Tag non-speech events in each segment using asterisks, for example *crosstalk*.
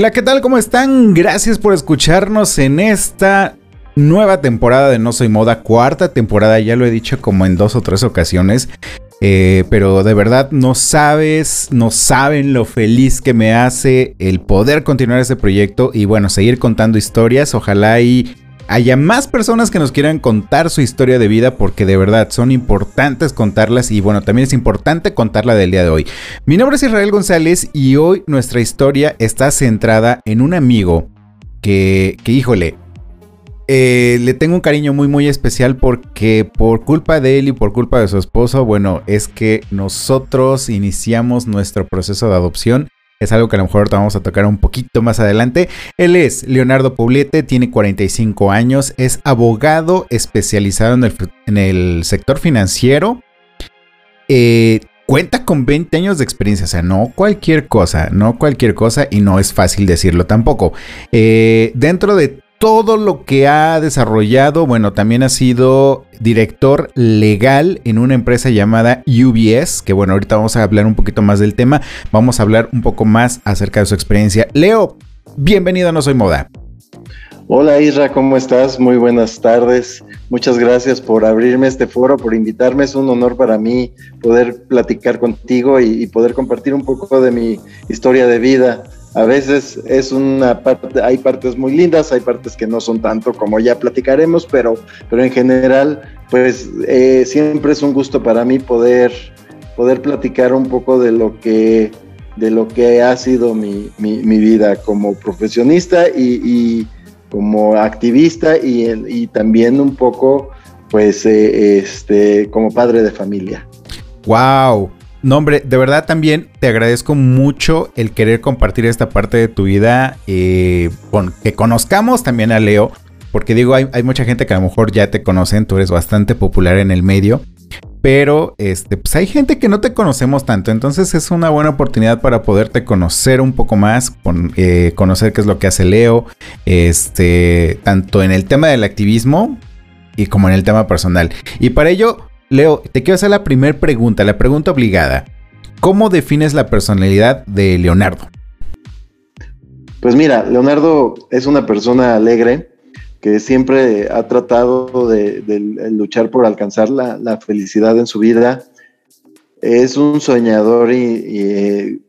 Hola, ¿qué tal? ¿Cómo están? Gracias por escucharnos en esta nueva temporada de No Soy Moda, cuarta temporada, ya lo he dicho como en dos o tres ocasiones. Eh, pero de verdad no sabes, no saben lo feliz que me hace el poder continuar este proyecto y bueno, seguir contando historias. Ojalá y haya más personas que nos quieran contar su historia de vida porque de verdad son importantes contarlas y bueno, también es importante contarla del día de hoy. Mi nombre es Israel González y hoy nuestra historia está centrada en un amigo que, que híjole, eh, le tengo un cariño muy muy especial porque por culpa de él y por culpa de su esposo, bueno, es que nosotros iniciamos nuestro proceso de adopción es algo que a lo mejor vamos a tocar un poquito más adelante. Él es Leonardo Poblete, tiene 45 años, es abogado especializado en el, sector financiero. Eh, cuenta con 20 años de experiencia, o sea, no cualquier cosa, no cualquier cosa y no es fácil decirlo tampoco. Eh, dentro de todo lo que ha desarrollado, bueno, también ha sido director legal en una empresa llamada UBS, que bueno, ahorita vamos a hablar un poquito más del tema, vamos a hablar un poco más acerca de su experiencia. Leo, bienvenido a No Soy Moda. Hola Isra, ¿cómo estás? Muy buenas tardes. Muchas gracias por abrirme este foro, por invitarme. Es un honor para mí poder platicar contigo y, y poder compartir un poco de mi historia de vida a veces es una parte, hay partes muy lindas, hay partes que no son tanto como ya platicaremos, pero, pero en general, pues eh, siempre es un gusto para mí poder, poder platicar un poco de lo que, de lo que ha sido mi, vida como profesionista y, como activista y, también un poco, pues, eh, este, como padre de familia. ¡Wow! No, hombre, de verdad también te agradezco mucho el querer compartir esta parte de tu vida, eh, que conozcamos también a Leo, porque digo, hay, mucha gente que a lo mejor ya te conocen, tú eres bastante popular en el medio, pero este, pues hay gente que no te conocemos tanto, entonces es una buena oportunidad para poderte conocer un poco más, eh, conocer qué es lo que hace Leo, este, tanto en el tema del activismo y como en el tema personal. Y para ello, Leo, te quiero hacer la primera pregunta, la pregunta obligada. ¿Cómo defines la personalidad de Leonardo? Pues mira, Leonardo es una persona alegre que siempre ha tratado de, luchar por alcanzar la, felicidad en su vida. Es un soñador y, y,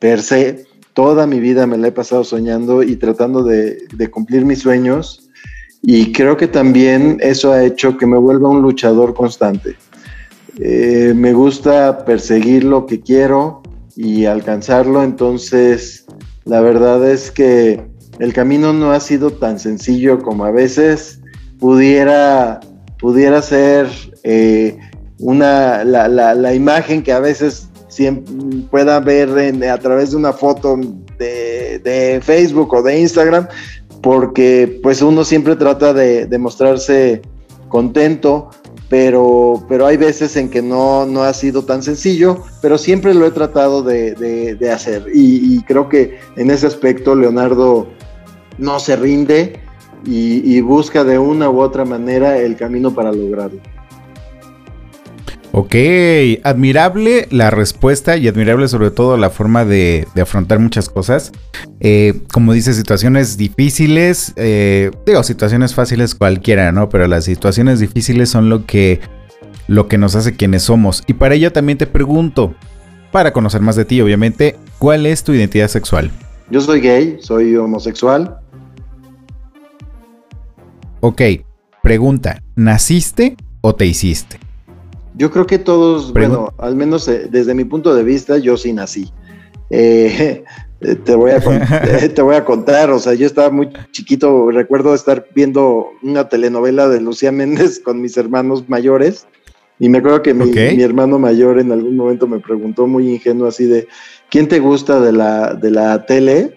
per se, toda mi vida me la he pasado soñando y tratando de cumplir mis sueños y creo que también eso ha hecho que me vuelva un luchador constante. Eh, me gusta perseguir lo que quiero y alcanzarlo, entonces la verdad es que el camino no ha sido tan sencillo como a veces pudiera, pudiera ser eh, una, la, imagen que a veces pueda ver a través de una foto de, de Facebook o de Instagram, porque pues uno siempre trata de, mostrarse contento, pero, pero hay veces en que no, no ha sido tan sencillo, pero siempre lo he tratado de, hacer. Y, creo que en ese aspecto Leonardo no se rinde y, busca de una u otra manera el camino para lograrlo. Ok, admirable la respuesta y admirable sobre todo la forma de, afrontar muchas cosas. Eh, como dice, situaciones difíciles, eh, digo, situaciones fáciles cualquiera, ¿no? Pero las situaciones difíciles son lo que, lo que nos hace quienes somos. Y para ello también te pregunto, para conocer más de ti, obviamente, ¿cuál es tu identidad sexual? Yo soy gay, soy homosexual. Ok, pregunta, ¿naciste o te hiciste? Yo creo que todos, bueno, al menos eh, desde mi punto de vista, yo sí nací. Eh, *laughs* te, voy a *laughs* eh, te voy a contar, o sea, yo estaba muy chiquito, recuerdo estar viendo una telenovela de Lucía Méndez *laughs* con mis hermanos mayores y me acuerdo que mi, mi, hermano mayor en algún momento me preguntó muy ingenuo así de, ¿quién te gusta de la, de la tele?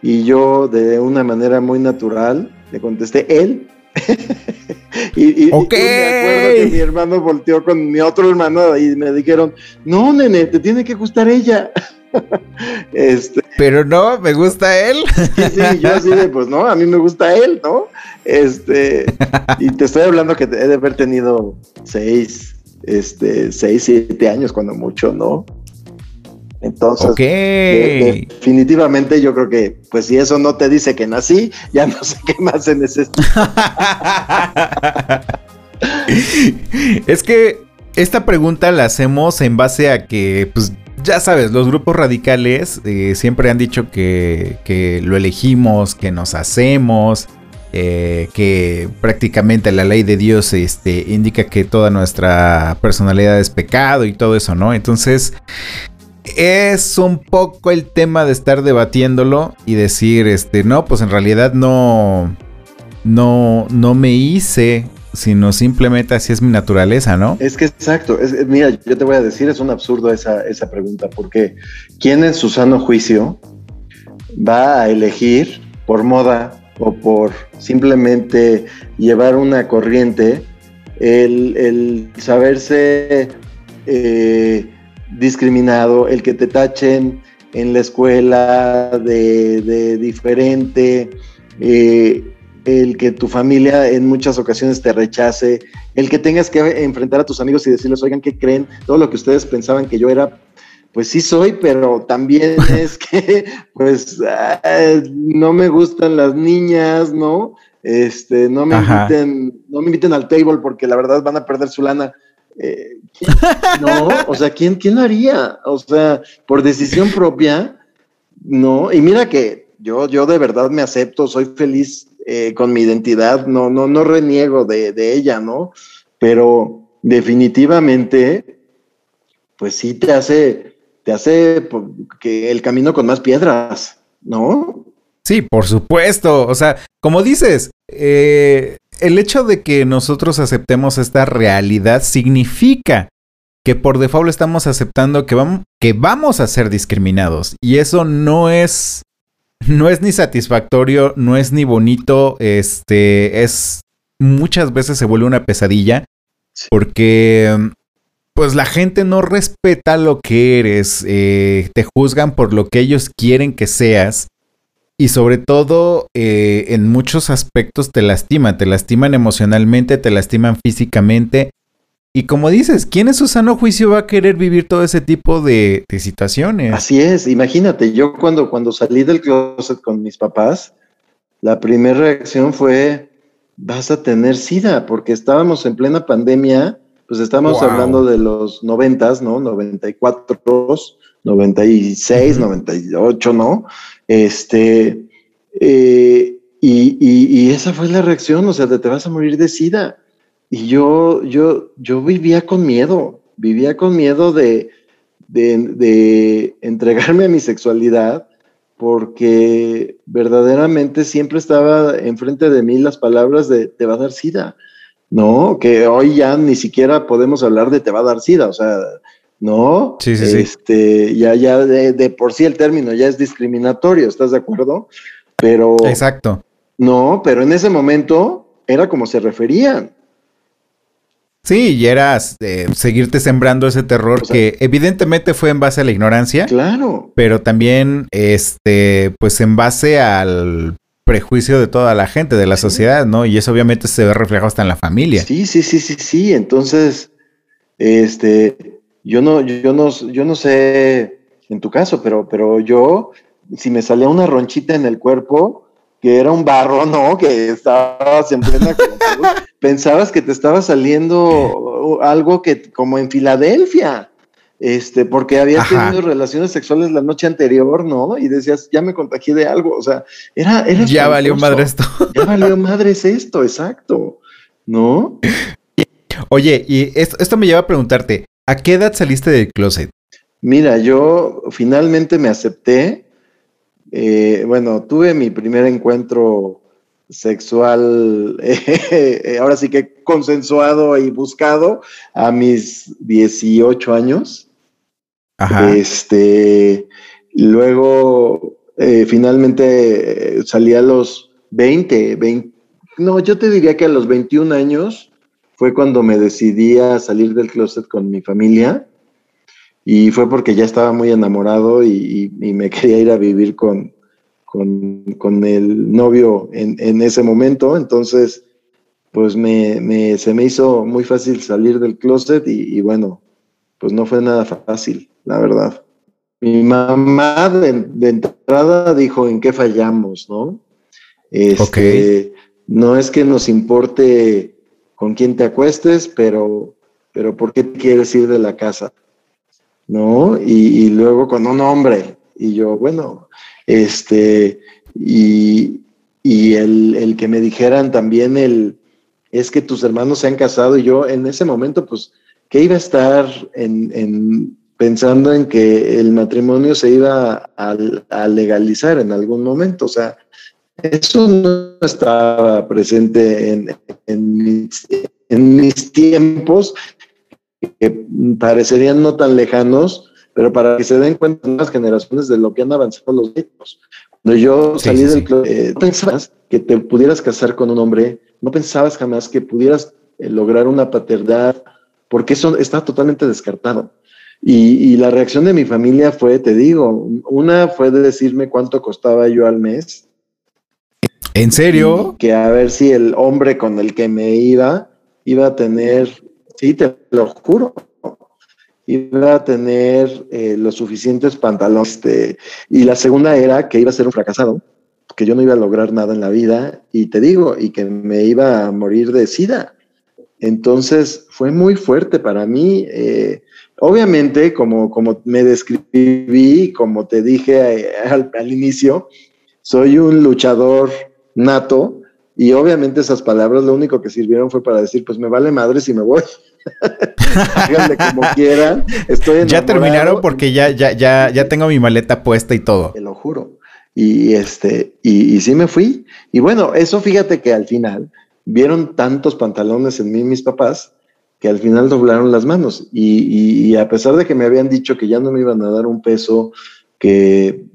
Y yo de una manera muy natural le contesté, él. *laughs* y, me acuerdo que mi hermano volteó con mi otro hermano y me dijeron, no, nene, te tiene que gustar ella. *laughs* este, Pero no, me gusta él. *laughs* sí, yo así de, pues no, a mí me gusta él, ¿no? Este, y te estoy hablando que he de haber tenido seis, este, seis, siete años cuando mucho, ¿no? Entonces, definitivamente yo creo que, pues si eso no te dice que nací, ya no sé qué más se necesita. *laughs* es que esta pregunta la hacemos en base a que, pues ya sabes, los grupos radicales eh, siempre han dicho que, que, lo elegimos, que nos hacemos, eh, que prácticamente la ley de Dios este, indica que toda nuestra personalidad es pecado y todo eso, ¿no? Entonces, es un poco el tema de estar debatiéndolo y decir, este, no, pues en realidad no, no, no me hice, sino simplemente así es mi naturaleza, ¿no? Es que exacto, mira, yo te voy a decir, es un absurdo esa, esa pregunta, porque ¿quién en su sano juicio va a elegir por moda o por simplemente llevar una corriente el, saberse... Eh, discriminado, el que te tachen en la escuela de, diferente, eh, el que tu familia en muchas ocasiones te rechace, el que tengas que enfrentar a tus amigos y decirles, oigan, ¿qué creen? Todo lo que ustedes pensaban que yo era, pues sí soy, pero también *laughs* es que, pues, no me gustan las niñas, ¿no? Este, no me inviten, no me inviten al table porque la verdad van a perder su lana. Eh, no, o sea, ¿quién, ¿quién haría? O sea, por decisión propia, no. Y mira que yo, yo de verdad me acepto, soy feliz eh, con mi identidad, no, no, no reniego de, de, ella, ¿no? Pero definitivamente, pues sí te hace, te hace que el camino con más piedras, ¿no? Sí, por supuesto. O sea, como dices, eh, el hecho de que nosotros aceptemos esta realidad significa que por default estamos aceptando que vamos, que vamos a ser discriminados. Y eso no es. No es ni satisfactorio, no es ni bonito. Este es. Muchas veces se vuelve una pesadilla. Porque. Pues la gente no respeta lo que eres. Eh, te juzgan por lo que ellos quieren que seas. Y sobre todo, eh, en muchos aspectos te lastiman, te lastiman emocionalmente, te lastiman físicamente. Y como dices, ¿quién en su sano juicio va a querer vivir todo ese tipo de, situaciones? Así es, imagínate, yo cuando, cuando salí del closet con mis papás, la primera reacción fue, vas a tener SIDA, porque estábamos en plena pandemia, pues estamos hablando de los noventas, ¿no? 94, 96, 98, ¿no? Este, eh, y, esa fue la reacción, o sea, te, te vas a morir de sida. Y yo, yo, yo vivía con miedo, vivía con miedo de, de, entregarme a mi sexualidad, porque verdaderamente siempre estaba enfrente de mí las palabras de te va a dar sida, ¿no? Que hoy ya ni siquiera podemos hablar de te va a dar sida, o sea, ¿no? Sí, sí, este, Ya, ya de, por sí el término ya es discriminatorio, ¿estás de acuerdo? Pero. Exacto. No, pero en ese momento era como se referían. Sí, y era eh, seguirte sembrando ese terror que evidentemente fue en base a la ignorancia. Claro. Pero también, este, pues en base al prejuicio de toda la gente, de la sociedad, ¿no? Y eso obviamente se ve reflejado hasta en la familia. Sí, sí, sí, sí, sí. Entonces, Este, yo no, yo no, yo no sé en tu caso, pero, pero yo, si me salía una ronchita en el cuerpo, que era un barro, ¿no? Que estabas en plena *laughs* pensabas que te estaba saliendo algo que como en Filadelfia, este, porque había tenido relaciones sexuales la noche anterior, ¿no? Y decías, ya me contagié de algo, o sea, era... era ya valió madre esto. *laughs* Ya valió madre esto, exacto, ¿no? *laughs* Oye, y esto, esto me lleva a preguntarte, ¿a qué edad saliste del closet? Mira, yo finalmente me acepté. Eh, bueno, tuve mi primer encuentro sexual, *laughs* eh, ahora sí que consensuado y buscado a mis 18 años. Ajá. Este, luego, eh, finalmente salí a los 20, 20, no, yo te diría que a los 21 años fue cuando me decidí a salir del closet con mi familia y fue porque ya estaba muy enamorado y, me *laughs* quería ir a vivir con, con, el novio en, ese momento. Entonces, pues me, se me hizo muy fácil salir del closet y, bueno, pues no fue nada fácil, la verdad. Mi mamá de, entrada dijo en qué fallamos, ¿no? Este, No es que nos importe con quién te acuestes, pero, pero ¿por qué quieres ir de la casa? ¿no? Y, luego con un hombre. Y yo, bueno, este, y, el, que me dijeran también el, es que tus hermanos se han casado y yo en ese momento, pues, que iba a estar en, pensando en que el matrimonio se iba a, legalizar en algún momento? O sea, eso no estaba presente en, en mis tiempos que parecerían no tan lejanos, pero para que se den cuenta las generaciones de lo que han avanzado los niños. Cuando yo salí del club, eh, pensabas que te pudieras casar con un hombre, no pensabas jamás que pudieras eh, lograr una paternidad, porque eso está totalmente descartado. Y, la reacción de mi familia fue, te digo, una fue de decirme cuánto costaba yo al mes. ¿En serio? que a ver si el hombre con el que me iba iba a tener Sí, te lo juro. Iba a tener eh, los suficientes pantalones. Este, y la segunda era que iba a ser un fracasado, que yo no iba a lograr nada en la vida. Y te digo, y que me iba a morir de sida. Entonces fue muy fuerte para mí. Eh, obviamente, como, como me describí, como te dije eh, al, al inicio, soy un luchador nato. Y obviamente esas palabras lo único que sirvieron fue para decir, pues me vale madre si me voy. *laughs* Háganle como quieran. Estoy Ya terminaron porque ya, ya, ya, ya tengo mi maleta puesta y todo. Te lo juro. Y este, y, sí me fui. Y bueno, eso fíjate que al final vieron tantos pantalones en mí mis papás que al final doblaron las manos. Y, y, a pesar de que me habían dicho que ya no me iban a dar un peso, que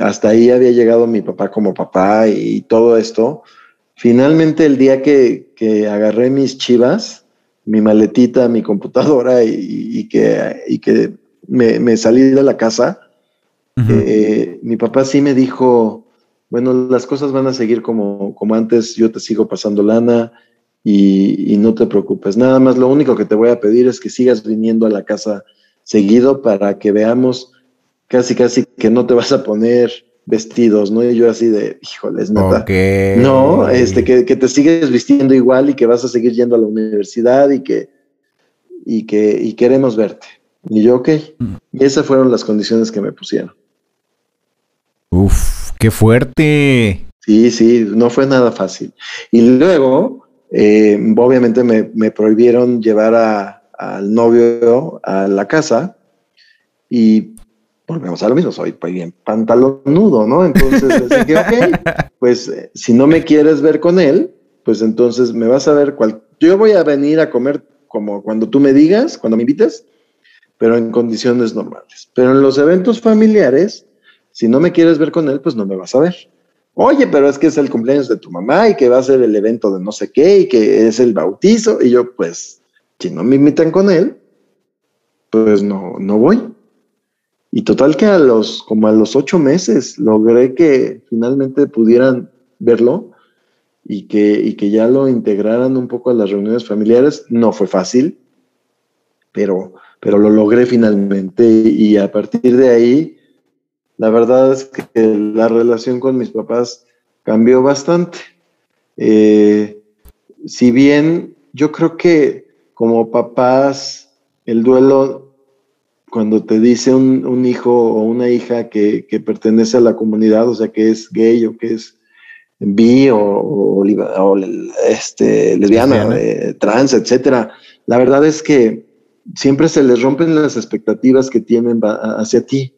hasta ahí había llegado mi papá como papá y todo esto, finalmente el día que, que agarré mis chivas, mi maletita, mi computadora y, que, que me, salí de la casa, eh, mi papá sí me dijo, bueno, las cosas van a seguir como, como antes, yo te sigo pasando lana y, no te preocupes. Nada más lo único que te voy a pedir es que sigas viniendo a la casa seguido para que veamos casi, casi que no te vas a poner vestidos, ¿no? Y yo así de, híjoles, neta. No, este, que, te sigues vistiendo igual y que vas a seguir yendo a la universidad y que, y que, y queremos verte. Y yo, ok. Mm. Y esas fueron las condiciones que me pusieron. Uf, qué fuerte. Sí, sí, no fue nada fácil. Y luego, eh, obviamente me, me, prohibieron llevar a, al novio a la casa y volvemos a lo mismo, soy pues, bien pantalonudo, ¿no? Entonces, dije, ok, *laughs* pues eh, si no me quieres ver con él, pues entonces me vas a ver cual... Yo voy a venir a comer como cuando tú me digas, cuando me invites, pero en condiciones normales. Pero en los eventos familiares, si no me quieres ver con él, pues no me vas a ver. Oye, pero es que es el cumpleaños de tu mamá y que va a ser el evento de no sé qué y que es el bautizo. Y yo, pues, si no me invitan con él, pues no, no voy. Y total que a los, como a los ocho meses, logré que finalmente pudieran verlo y que, y que ya lo integraran un poco a las reuniones familiares. No fue fácil. pero, pero lo logré finalmente y a partir de ahí, la verdad es que la relación con mis papás cambió bastante. Eh, si bien yo creo que como papás, el duelo, cuando te dice un, hijo o una hija que, pertenece a la comunidad, o sea, que es gay o que es bi o, este, lesbiana, eh, trans, etcétera, la verdad es que siempre se les rompen las expectativas que tienen hacia ti.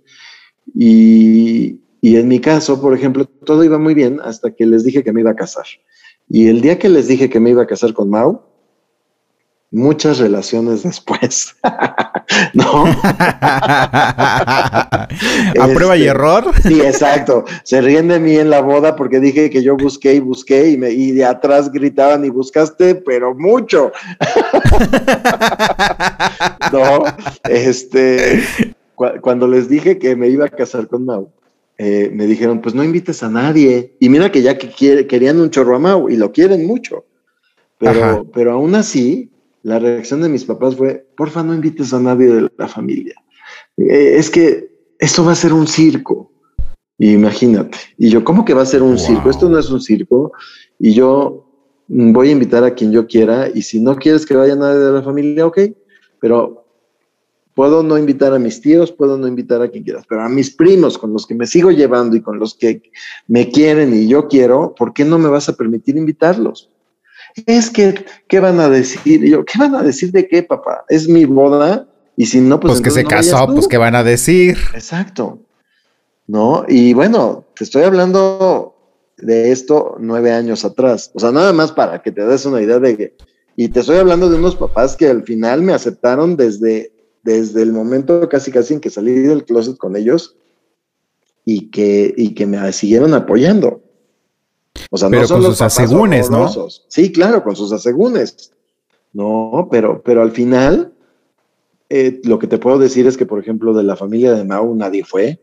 Y, y en mi caso, por ejemplo, todo iba muy bien hasta que les dije que me iba a casar. Y el día que les dije que me iba a casar con Mau, muchas relaciones después. *laughs* ¿No? *laughs* ¿A prueba y este, error? Sí, exacto. Se ríen de mí en la boda porque dije que yo busqué y busqué y, me, y de atrás gritaban y buscaste, pero mucho. *laughs* no, este, cuando les dije que me iba a casar con Mau, eh, me dijeron, pues no invites a nadie. Y mira que ya que querían un chorro a Mau y lo quieren mucho. Pero, pero aún así, la reacción de mis papás fue, porfa, no invites a nadie de la familia. Eh, es que esto va a ser un circo. Imagínate. Y yo, ¿cómo que va a ser un circo? Esto no es un circo. Y yo voy a invitar a quien yo quiera. Y si no quieres que vaya nadie de la familia, ok. Pero Puedo no invitar a mis tíos, puedo no invitar a quien quieras, pero a mis primos con los que me sigo llevando y con los que me quieren y yo quiero, ¿por qué no me vas a permitir invitarlos? Es que, ¿qué van a decir? yo, ¿qué van a decir de qué, papá? Es mi boda y si no, pues... Pues que se casó, pues ¿qué van a decir? Exacto. ¿No? Y bueno, te estoy hablando de esto nueve años atrás. O sea, nada más para que te des una idea de que... Y te estoy hablando de unos papás que al final me aceptaron desde desde el momento casi casi en que salí del closet con ellos y que, y que me siguieron apoyando. O sea, pero no son con sus asegúnes, ¿no? Sí, claro, con sus asegúnes. No, pero, pero al final, eh, lo que te puedo decir es que, por ejemplo, de la familia de Mau nadie fue.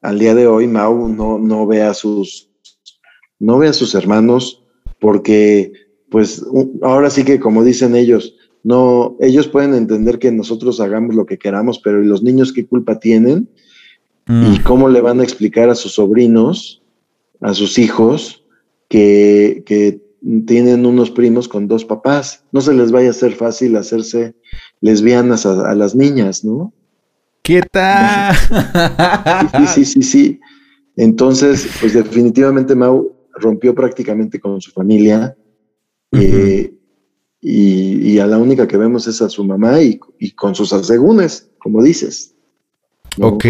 Al día de hoy, Mau no, no ve a sus, no ve a sus hermanos porque, pues, ahora sí que, como dicen ellos, no, ellos pueden entender que nosotros hagamos lo que queramos, pero los niños qué culpa tienen? ¿Y mm. cómo le van a explicar a sus sobrinos, a sus hijos, que, que tienen unos primos con dos papás? No se les vaya a hacer fácil hacerse lesbianas a, las niñas, ¿no? ¿Qué tal? Sí, sí, sí, sí. Entonces, pues definitivamente Mau rompió prácticamente con su familia. eh, y, a la única que vemos es a su mamá y, con sus asegúnes, como dices. Ok.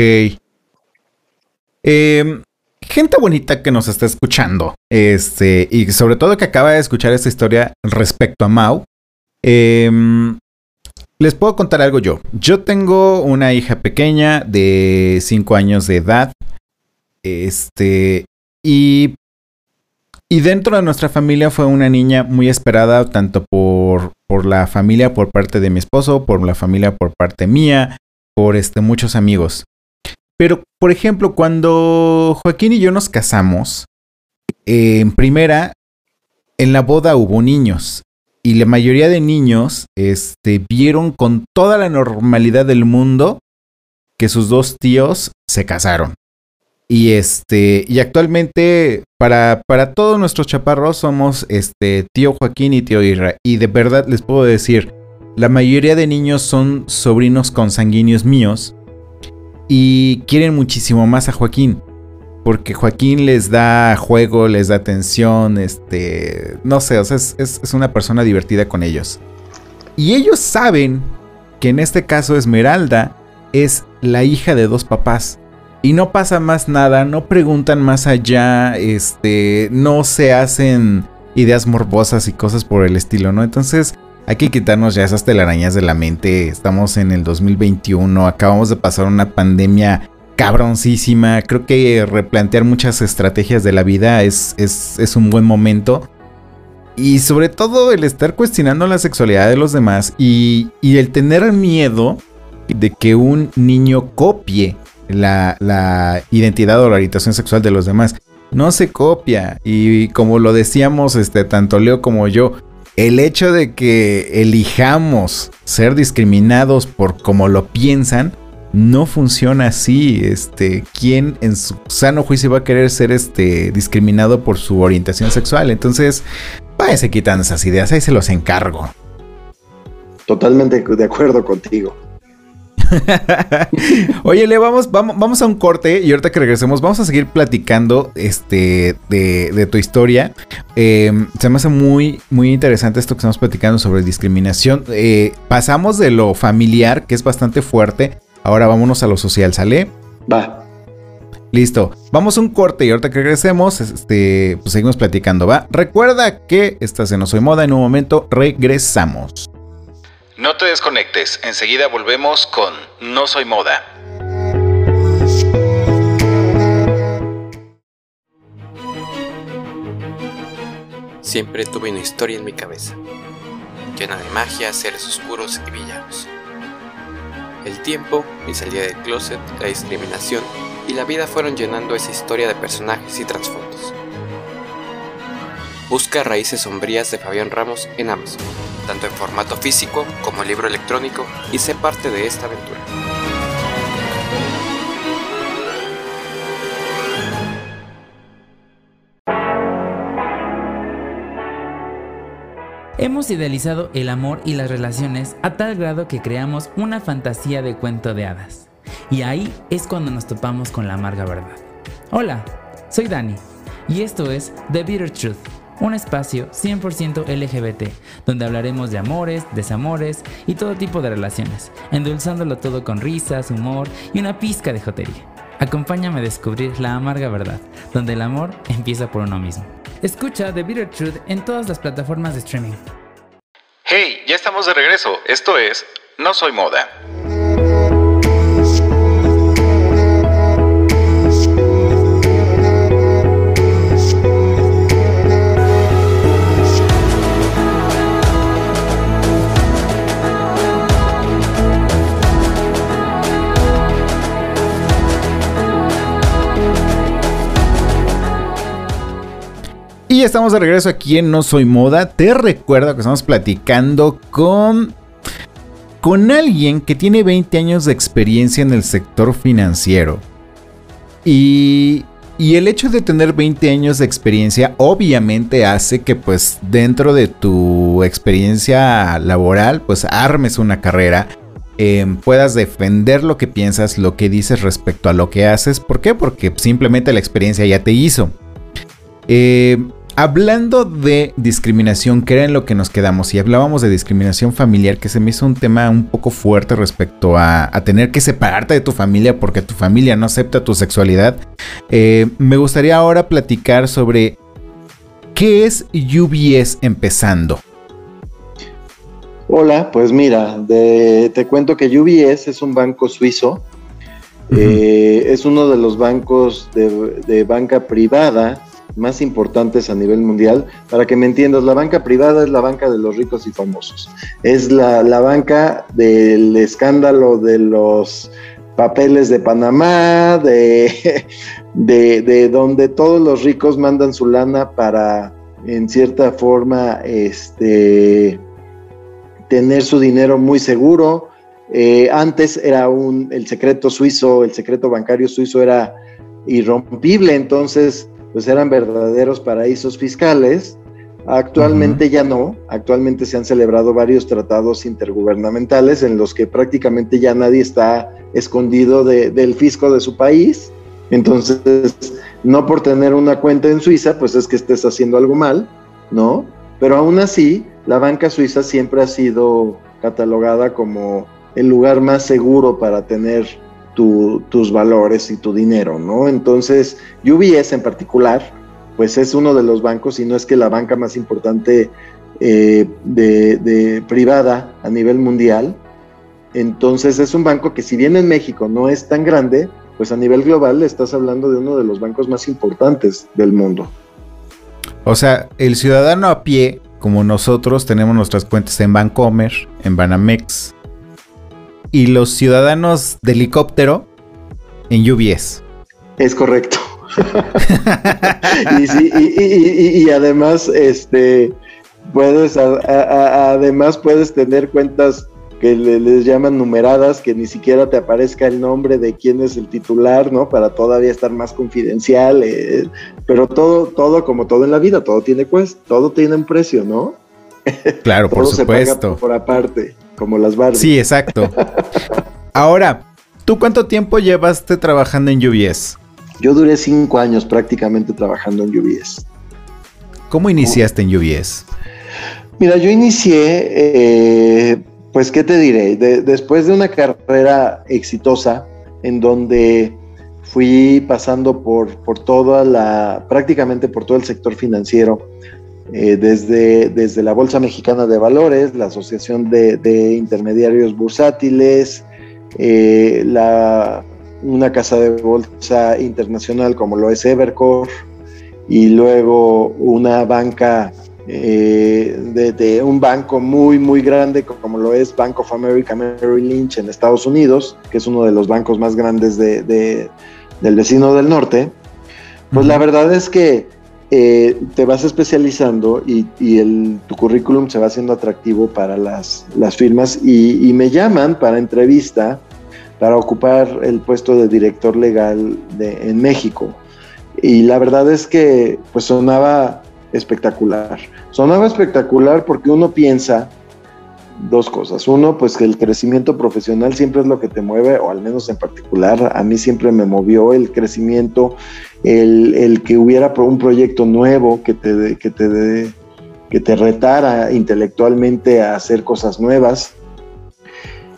Em, gente bonita que nos está escuchando, este, y sobre todo que acaba de escuchar esta historia respecto a Mau. Em, les puedo contar algo yo. Yo tengo una hija pequeña de 5 años de edad. Este, y y dentro de nuestra familia fue una niña muy esperada, tanto por, por la familia por parte de mi esposo, por la familia por parte mía, por este, muchos amigos. Pero, por ejemplo, cuando Joaquín y yo nos casamos, en primera, en la boda hubo niños. Y la mayoría de niños este, vieron con toda la normalidad del mundo que sus dos tíos se casaron. Y este, y actualmente para, para todos nuestros chaparros somos este tío Joaquín y tío Irra. Y de verdad les puedo decir, la mayoría de niños son sobrinos consanguíneos míos y quieren muchísimo más a Joaquín. Porque Joaquín les da juego, les da atención, este, no sé, o sea, es, es una persona divertida con ellos. Y ellos saben que en este caso Esmeralda es la hija de dos papás y no pasa más nada, no preguntan más allá, este, no se hacen ideas morbosas y cosas por el estilo, ¿no? Entonces hay que quitarnos ya esas telarañas de la mente, estamos en el 2021, acabamos de pasar una pandemia cabroncísima, creo que replantear muchas estrategias de la vida es, es, es un buen momento. Y sobre todo el estar cuestionando la sexualidad de los demás y, y el tener miedo de que un niño copie la, identidad o la orientación sexual de los demás. No se copia. Y como lo decíamos, este, tanto Leo como yo, el hecho de que elijamos ser discriminados por como lo piensan, no funciona así. Este, ¿quién en su sano juicio va a querer ser este discriminado por su orientación sexual? Entonces, váyase quitando esas ideas, ahí se los encargo. Totalmente de acuerdo contigo. *laughs* Oye, le vamos, vamos, vamos a un corte y ahorita que regresemos vamos a seguir platicando este, de, tu historia. Em, se me hace muy, muy interesante esto que estamos platicando sobre discriminación. Eh, pasamos de lo familiar, que es bastante fuerte, ahora vámonos a lo social, ¿sale? Va. Listo, vamos a un corte y ahorita que regresemos, este, pues seguimos platicando, ¿va? Recuerda que estás en No Soy Moda, en un momento regresamos. No te desconectes, enseguida volvemos con No Soy Moda. Siempre tuve una historia en mi cabeza, llena de magia, seres oscuros y villanos. El tiempo, mi salida del closet, la discriminación y la vida fueron llenando esa historia de personajes y trasfondos. Busca Raíces Sombrías de Fabián Ramos en Amazon, tanto en formato físico como libro electrónico, y sé parte de esta aventura. Hemos idealizado el amor y las relaciones a tal grado que creamos una fantasía de cuento de hadas. Y ahí es cuando nos topamos con la amarga verdad. Hola, soy Dani, y esto es The Bitter Truth un espacio 100% LGBT, donde hablaremos de amores, desamores y todo tipo de relaciones, endulzándolo todo con risas, humor y una pizca de jotería. Acompáñame a descubrir la amarga verdad, donde el amor empieza por uno mismo. Escucha The Bitter Truth en todas las plataformas de streaming. Hey, ya estamos de regreso. Esto es No Soy Moda. Y estamos de regreso aquí en No Soy Moda. Te recuerdo que estamos platicando con con alguien que tiene 20 años de experiencia en el sector financiero. Y, y, el hecho de tener 20 años de experiencia obviamente hace que pues dentro de tu experiencia laboral pues armes una carrera, em, puedas defender lo que piensas, lo que dices respecto a lo que haces. ¿Por qué? Porque simplemente la experiencia ya te hizo. Eh, Hablando de discriminación, que era en lo que nos quedamos, y hablábamos de discriminación familiar, que se me hizo un tema un poco fuerte respecto a, tener que separarte de tu familia porque tu familia no acepta tu sexualidad, eh, me gustaría ahora platicar sobre qué es UBS empezando. Hola, pues mira, te cuento que UBS es un banco suizo, eh, es uno de los bancos de banca privada más importantes a nivel mundial. Para que me entiendas, la banca privada es la banca de los ricos y famosos. Es la, banca del escándalo de los papeles de Panamá, *laughs* de, de, donde todos los ricos mandan su lana para, en cierta forma, este, tener su dinero muy seguro. Eh, antes era un, el secreto suizo, el secreto bancario suizo era irrompible, entonces pues eran verdaderos paraísos fiscales. Actualmente ya no, actualmente se han celebrado varios tratados intergubernamentales en los que prácticamente ya nadie está escondido del fisco de su país. Entonces, no por tener una cuenta en Suiza, pues es que estés haciendo algo mal, ¿no? Pero aún así, la banca suiza siempre ha sido catalogada como el lugar más seguro para tener tus valores y tu dinero, ¿no? Entonces, UBS en particular, pues es uno de los bancos, y no es que la banca más importante eh, de, privada a nivel mundial. Entonces es un banco que si bien en México no es tan grande, pues a nivel global estás hablando de uno de los bancos más importantes del mundo. O sea, el ciudadano a pie, como nosotros, tenemos nuestras cuentas en Bancomer, en Banamex, y los ciudadanos de helicóptero en UBS. Es correcto. *laughs* y, además, este, puedes, además puedes tener cuentas que les llaman numeradas, que ni siquiera te aparezca el nombre de quién es el titular, ¿no? Para todavía estar más confidencial, eh, pero todo, todo como todo en la vida, todo tiene cuesta, todo tiene un precio, ¿no? Claro, *laughs* por supuesto. por aparte, como las barras. Sí, exacto. Ahora, ¿tú cuánto tiempo llevaste trabajando en UBS? Yo duré cinco años prácticamente trabajando en UBS. ¿Cómo iniciaste en UBS? Mira, yo inicié eh, pues, ¿qué te diré? después de una carrera exitosa en donde fui pasando por, por toda la, prácticamente por todo el sector financiero, eh, desde, desde la Bolsa Mexicana de Valores, la Asociación de, Intermediarios Bursátiles, eh, la, una casa de bolsa internacional como lo es Evercore, y luego una banca eh, de, un banco muy, muy grande como lo es Bank of America Merrill Lynch en Estados Unidos, que es uno de los bancos más grandes de, del vecino del norte, pues la verdad es que eh, te vas especializando y, tu currículum se va haciendo atractivo para las, firmas y, me llaman para entrevista para ocupar el puesto de director legal en México. Y la verdad es que pues sonaba espectacular. Sonaba espectacular porque uno piensa dos cosas. Uno, pues que el crecimiento profesional siempre es lo que te mueve, o al menos en particular, a mí siempre me movió el crecimiento, el, que hubiera un proyecto nuevo que te, que te, que te retara intelectualmente a hacer cosas nuevas.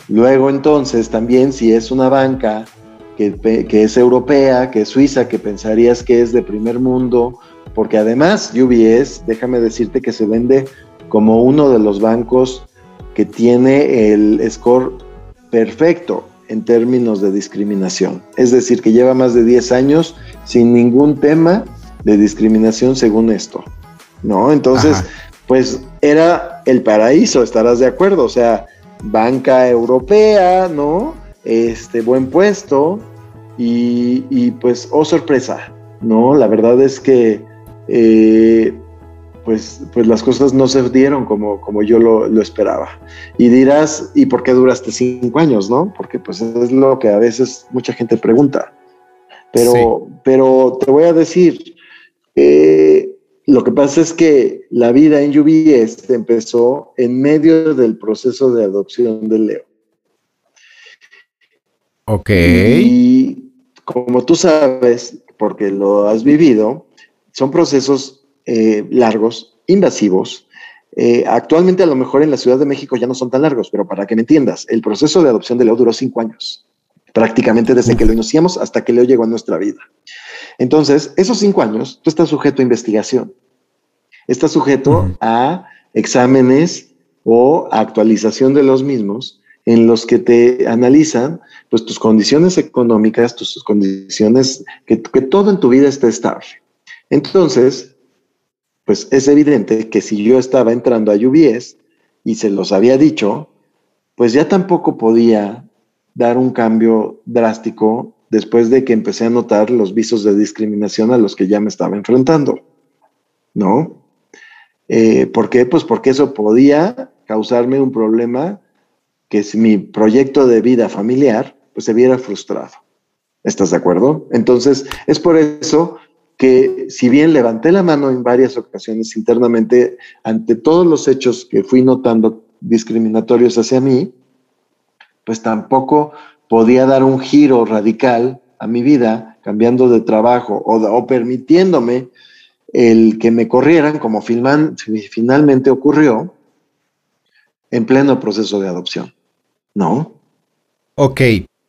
Luego entonces también si es una banca que, que es europea, que es suiza, que pensarías que es de primer mundo, porque además UBS, déjame decirte que se vende como uno de los bancos que tiene el score perfecto en términos de discriminación. Es decir, que lleva más de 10 años sin ningún tema de discriminación según esto. ¿No? Entonces, pues era el paraíso, estarás de acuerdo. O sea, banca europea, ¿no? Este, buen puesto. Y, y pues, oh sorpresa, ¿no? La verdad es que eh, pues, pues las cosas no se dieron como, como yo lo, esperaba. Y dirás, ¿y por qué duraste cinco años, no? Porque pues es lo que a veces mucha gente pregunta. Pero, pero te voy a decir, eh, lo que pasa es que la vida en UBS empezó en medio del proceso de adopción de Leo. Ok. Y como tú sabes, porque lo has vivido, son procesos eh, largos, invasivos. Eh, actualmente a lo mejor en la Ciudad de México ya no son tan largos, pero para que me entiendas, el proceso de adopción de Leo duró cinco años, prácticamente desde que lo iniciamos hasta que Leo llegó a nuestra vida. Entonces, esos cinco años, tú estás sujeto a investigación, estás sujeto a exámenes o actualización de los mismos en los que te analizan pues tus condiciones económicas, tus condiciones, que, que todo en tu vida esté estable. Entonces, pues es evidente que si yo estaba entrando a UBS y se los había dicho, pues ya tampoco podía dar un cambio drástico después de que empecé a notar los visos de discriminación a los que ya me estaba enfrentando. ¿No? Eh, ¿Por qué? Pues porque eso podía causarme un problema que si mi proyecto de vida familiar pues se viera frustrado. ¿Estás de acuerdo? Entonces, es por eso que si bien levanté la mano en varias ocasiones internamente ante todos los hechos que fui notando discriminatorios hacia mí, pues tampoco podía dar un giro radical a mi vida, cambiando de trabajo o, permitiéndome el que me corrieran, como finalmente ocurrió, en pleno proceso de adopción. ¿No? Ok.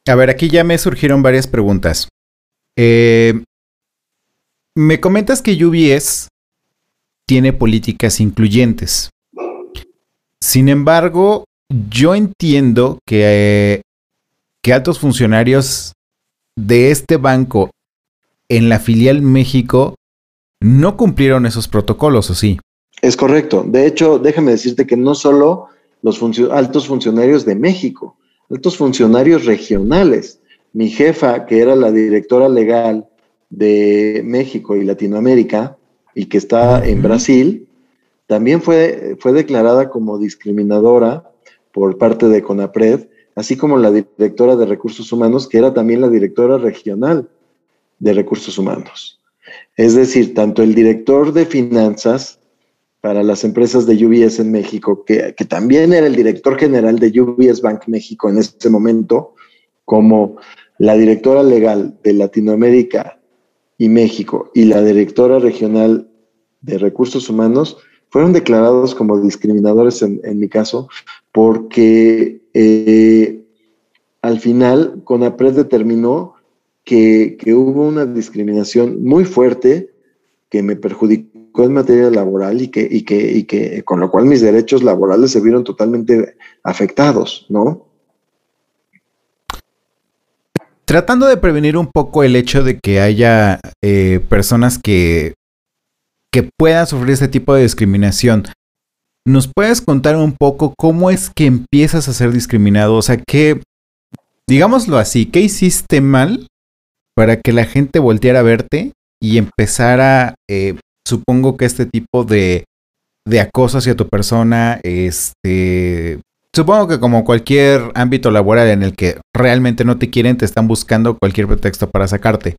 A ver, aquí ya me surgieron varias preguntas. Eh, me comentas que UBS tiene políticas incluyentes. Sin embargo, yo entiendo que, que altos funcionarios de este banco en la filial México no cumplieron esos protocolos, ¿o sí? Es correcto. De hecho, déjame decirte que no solo los altos funcionarios de México, altos funcionarios regionales. Mi jefa, que era la directora legal de México y Latinoamérica y que está en Brasil, también fue, fue declarada como discriminadora por parte de CONAPRED, así como la directora de recursos humanos, que era también la directora regional de recursos humanos. Es decir, tanto el director de finanzas para las empresas de UBS en México, que, que también era el director general de UBS Bank México en ese momento, como la directora legal de Latinoamérica y México y la directora regional de recursos humanos, fueron declarados como discriminadores en, mi caso, porque eh, al final CONAPRED determinó que, que, hubo una discriminación muy fuerte que me perjudicó en materia laboral y que, y que, y que con lo cual mis derechos laborales se vieron totalmente afectados, ¿no? Tratando de prevenir un poco el hecho de que haya eh, personas que que pueda sufrir este tipo de discriminación. ¿Nos puedes contar un poco cómo es que empiezas a ser discriminado? O sea, que, digámoslo así, ¿qué hiciste mal para que la gente volteara a verte y empezara, eh, supongo que este tipo de, de acoso hacia tu persona, este, supongo que como cualquier ámbito laboral en el que realmente no te quieren, te están buscando cualquier pretexto para sacarte.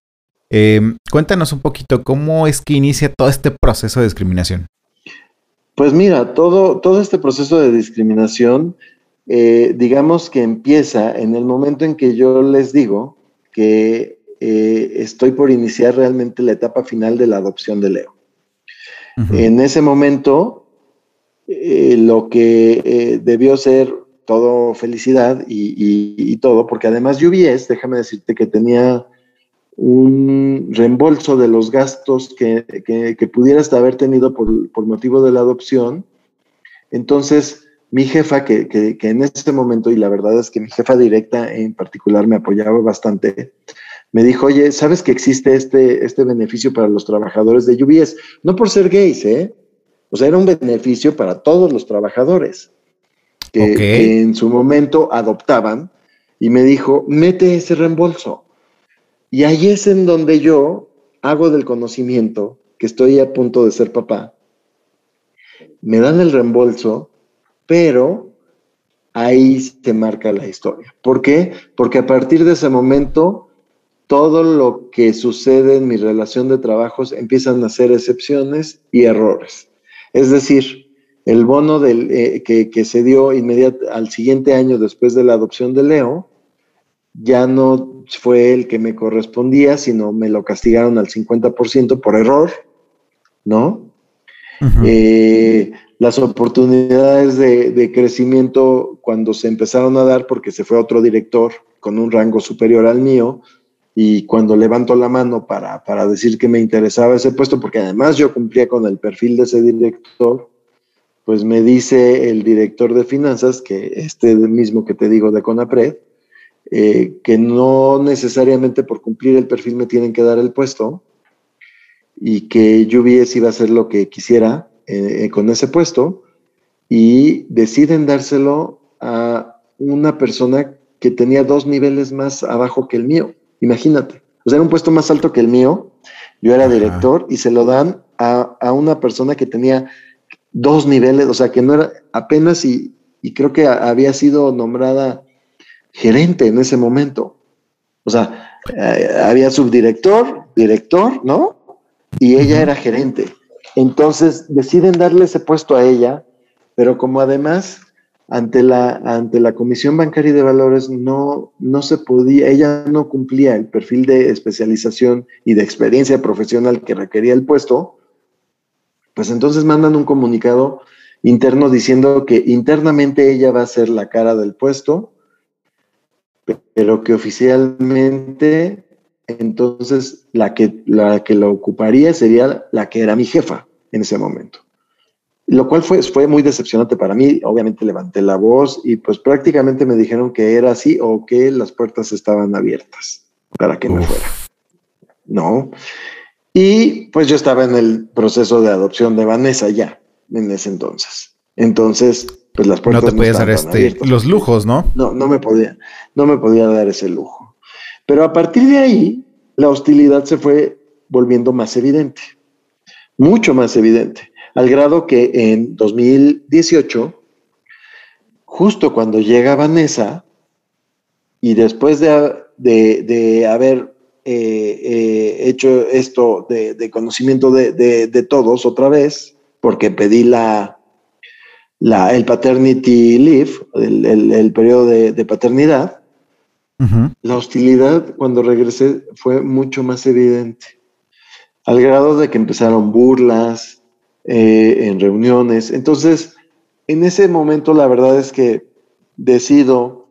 Em, cuéntanos un poquito cómo es que inicia todo este proceso de discriminación. Pues mira, todo, todo este proceso de discriminación, eh, digamos que empieza en el momento en que yo les digo que eh, estoy por iniciar realmente la etapa final de la adopción de Leo. En ese momento, eh, lo que debió ser todo felicidad y, todo, porque además UBS, déjame decirte que tenía un reembolso de los gastos que, que, pudieras haber tenido por, por, motivo de la adopción. Entonces, mi jefa, que, que, en ese momento, y la verdad es que mi jefa directa en particular me apoyaba bastante, me dijo, oye, ¿sabes que existe este, este beneficio para los trabajadores de UBS? No por ser gays, ¿eh? O sea, era un beneficio para todos los trabajadores que en su momento adoptaban y me dijo, mete ese reembolso. Y ahí es en donde yo hago del conocimiento que estoy a punto de ser papá. Me dan el reembolso, pero ahí se marca la historia. ¿Por qué? Porque a partir de ese momento, todo lo que sucede en mi relación de trabajos empiezan a ser excepciones y errores. Es decir, el bono del, eh, que, que, se dio inmediato al siguiente año después de la adopción de Leo ya no fue el que me correspondía, sino me lo castigaron al 50% por error, ¿no? Eh, las oportunidades de, crecimiento cuando se empezaron a dar, porque se fue otro director con un rango superior al mío, y cuando levanto la mano para, para decir que me interesaba ese puesto, porque además yo cumplía con el perfil de ese director, pues me dice el director de finanzas, que este mismo que te digo de Conapred, eh, que no necesariamente por cumplir el perfil me tienen que dar el puesto y que UBS iba a hacer lo que quisiera eh, con ese puesto y deciden dárselo a una persona que tenía dos niveles más abajo que el mío. Imagínate. O sea, era un puesto más alto que el mío. Yo era director y se lo dan a, a, una persona que tenía dos niveles, o sea, que no era apenas y, y creo que había sido nombrada gerente en ese momento. O sea, eh, había subdirector, director, ¿no? Y ella era gerente. Entonces deciden darle ese puesto a ella, pero como además ante la, ante la Comisión Bancaria de Valores no, no se podía, ella no cumplía el perfil de especialización y de experiencia profesional que requería el puesto, pues entonces mandan un comunicado interno diciendo que internamente ella va a ser la cara del puesto pero que oficialmente entonces la que, la que lo ocuparía sería la que era mi jefa en ese momento. Lo cual fue, fue muy decepcionante para mí. Obviamente levanté la voz y pues prácticamente me dijeron que era así o que las puertas estaban abiertas para que me fuera. No. Y pues yo estaba en el proceso de adopción de Vanessa ya en ese entonces. Entonces, pues las puertas no te podías dar este, los lujos, ¿no? No, no me podía, no me podía dar ese lujo. Pero a partir de ahí, la hostilidad se fue volviendo más evidente, mucho más evidente. Al grado que en 2018, justo cuando llega Vanessa, y después de, haber eh, eh, hecho esto de, conocimiento de, todos otra vez, porque pedí la, la el paternity leave, el, periodo de, paternidad, la hostilidad cuando regresé fue mucho más evidente, al grado de que empezaron burlas eh, en reuniones. Entonces, en ese momento la verdad es que decido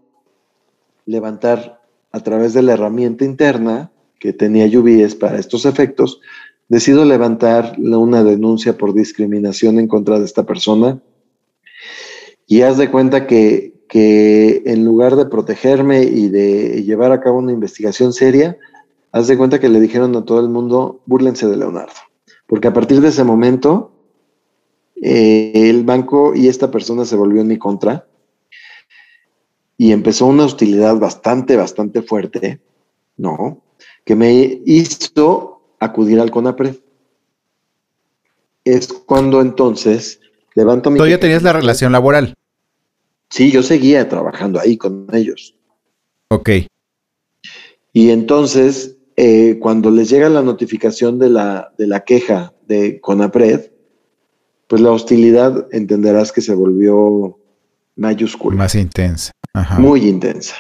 levantar a través de la herramienta interna que tenía UBS para estos efectos, decido levantar una denuncia por discriminación en contra de esta persona y haz de cuenta que, que en lugar de protegerme y de llevar a cabo una investigación seria, haz de cuenta que le dijeron a todo el mundo, búrlense de Leonardo. Porque a partir de ese momento, eh, el banco y esta persona se volvió en mi contra y empezó una hostilidad bastante, bastante fuerte, ¿no? Que me hizo acudir al CONAPRED. Es cuando entonces levanto mi... ya tenías la relación laboral? Sí, yo seguía trabajando ahí con ellos. Ok. Y entonces, eh, cuando les llega la notificación de la, de la queja de CONAPRED, pues la hostilidad entenderás que se volvió mayúscula. Más intensa. Muy intensa.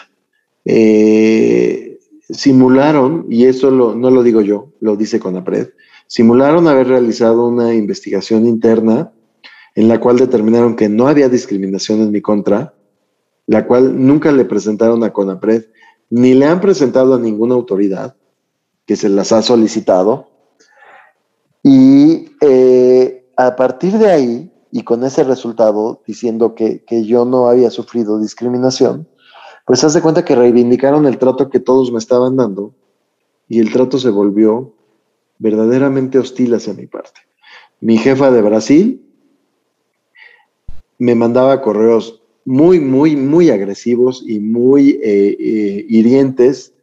Eh, simularon, y eso no lo digo yo, lo dice Conapred, simularon haber realizado una investigación interna en la cual determinaron que no había discriminación en mi contra, la cual nunca le presentaron a Conapred, ni le han presentado a ninguna autoridad que se las ha solicitado. Y eh, a partir de ahí, y con ese resultado, diciendo que, yo no había sufrido discriminación, pues haz de cuenta que reivindicaron el trato que todos me estaban dando y el trato se volvió verdaderamente hostil hacia mi parte. Mi jefa de Brasil me mandaba correos muy, muy, muy agresivos y muy eh, eh, hirientes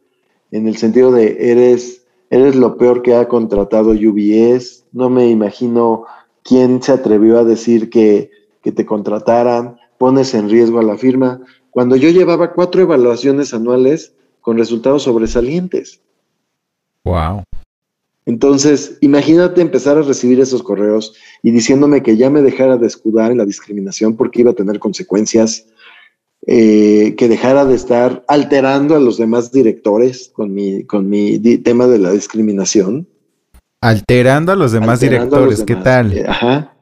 en el sentido de eres, eres lo peor que ha contratado UBS, no me imagino ¿Quién se atrevió a decir que, te contrataran? Pones en riesgo a la firma. Cuando yo llevaba cuatro evaluaciones anuales con resultados sobresalientes. Wow. Entonces, imagínate empezar a recibir esos correos y diciéndome que ya me dejara de escudar en la discriminación porque iba a tener consecuencias, eh, que dejara de estar alterando a los demás directores con mi, con mi tema de la discriminación. Alterando a los demás directores, ¿qué tal? Eh, ajá.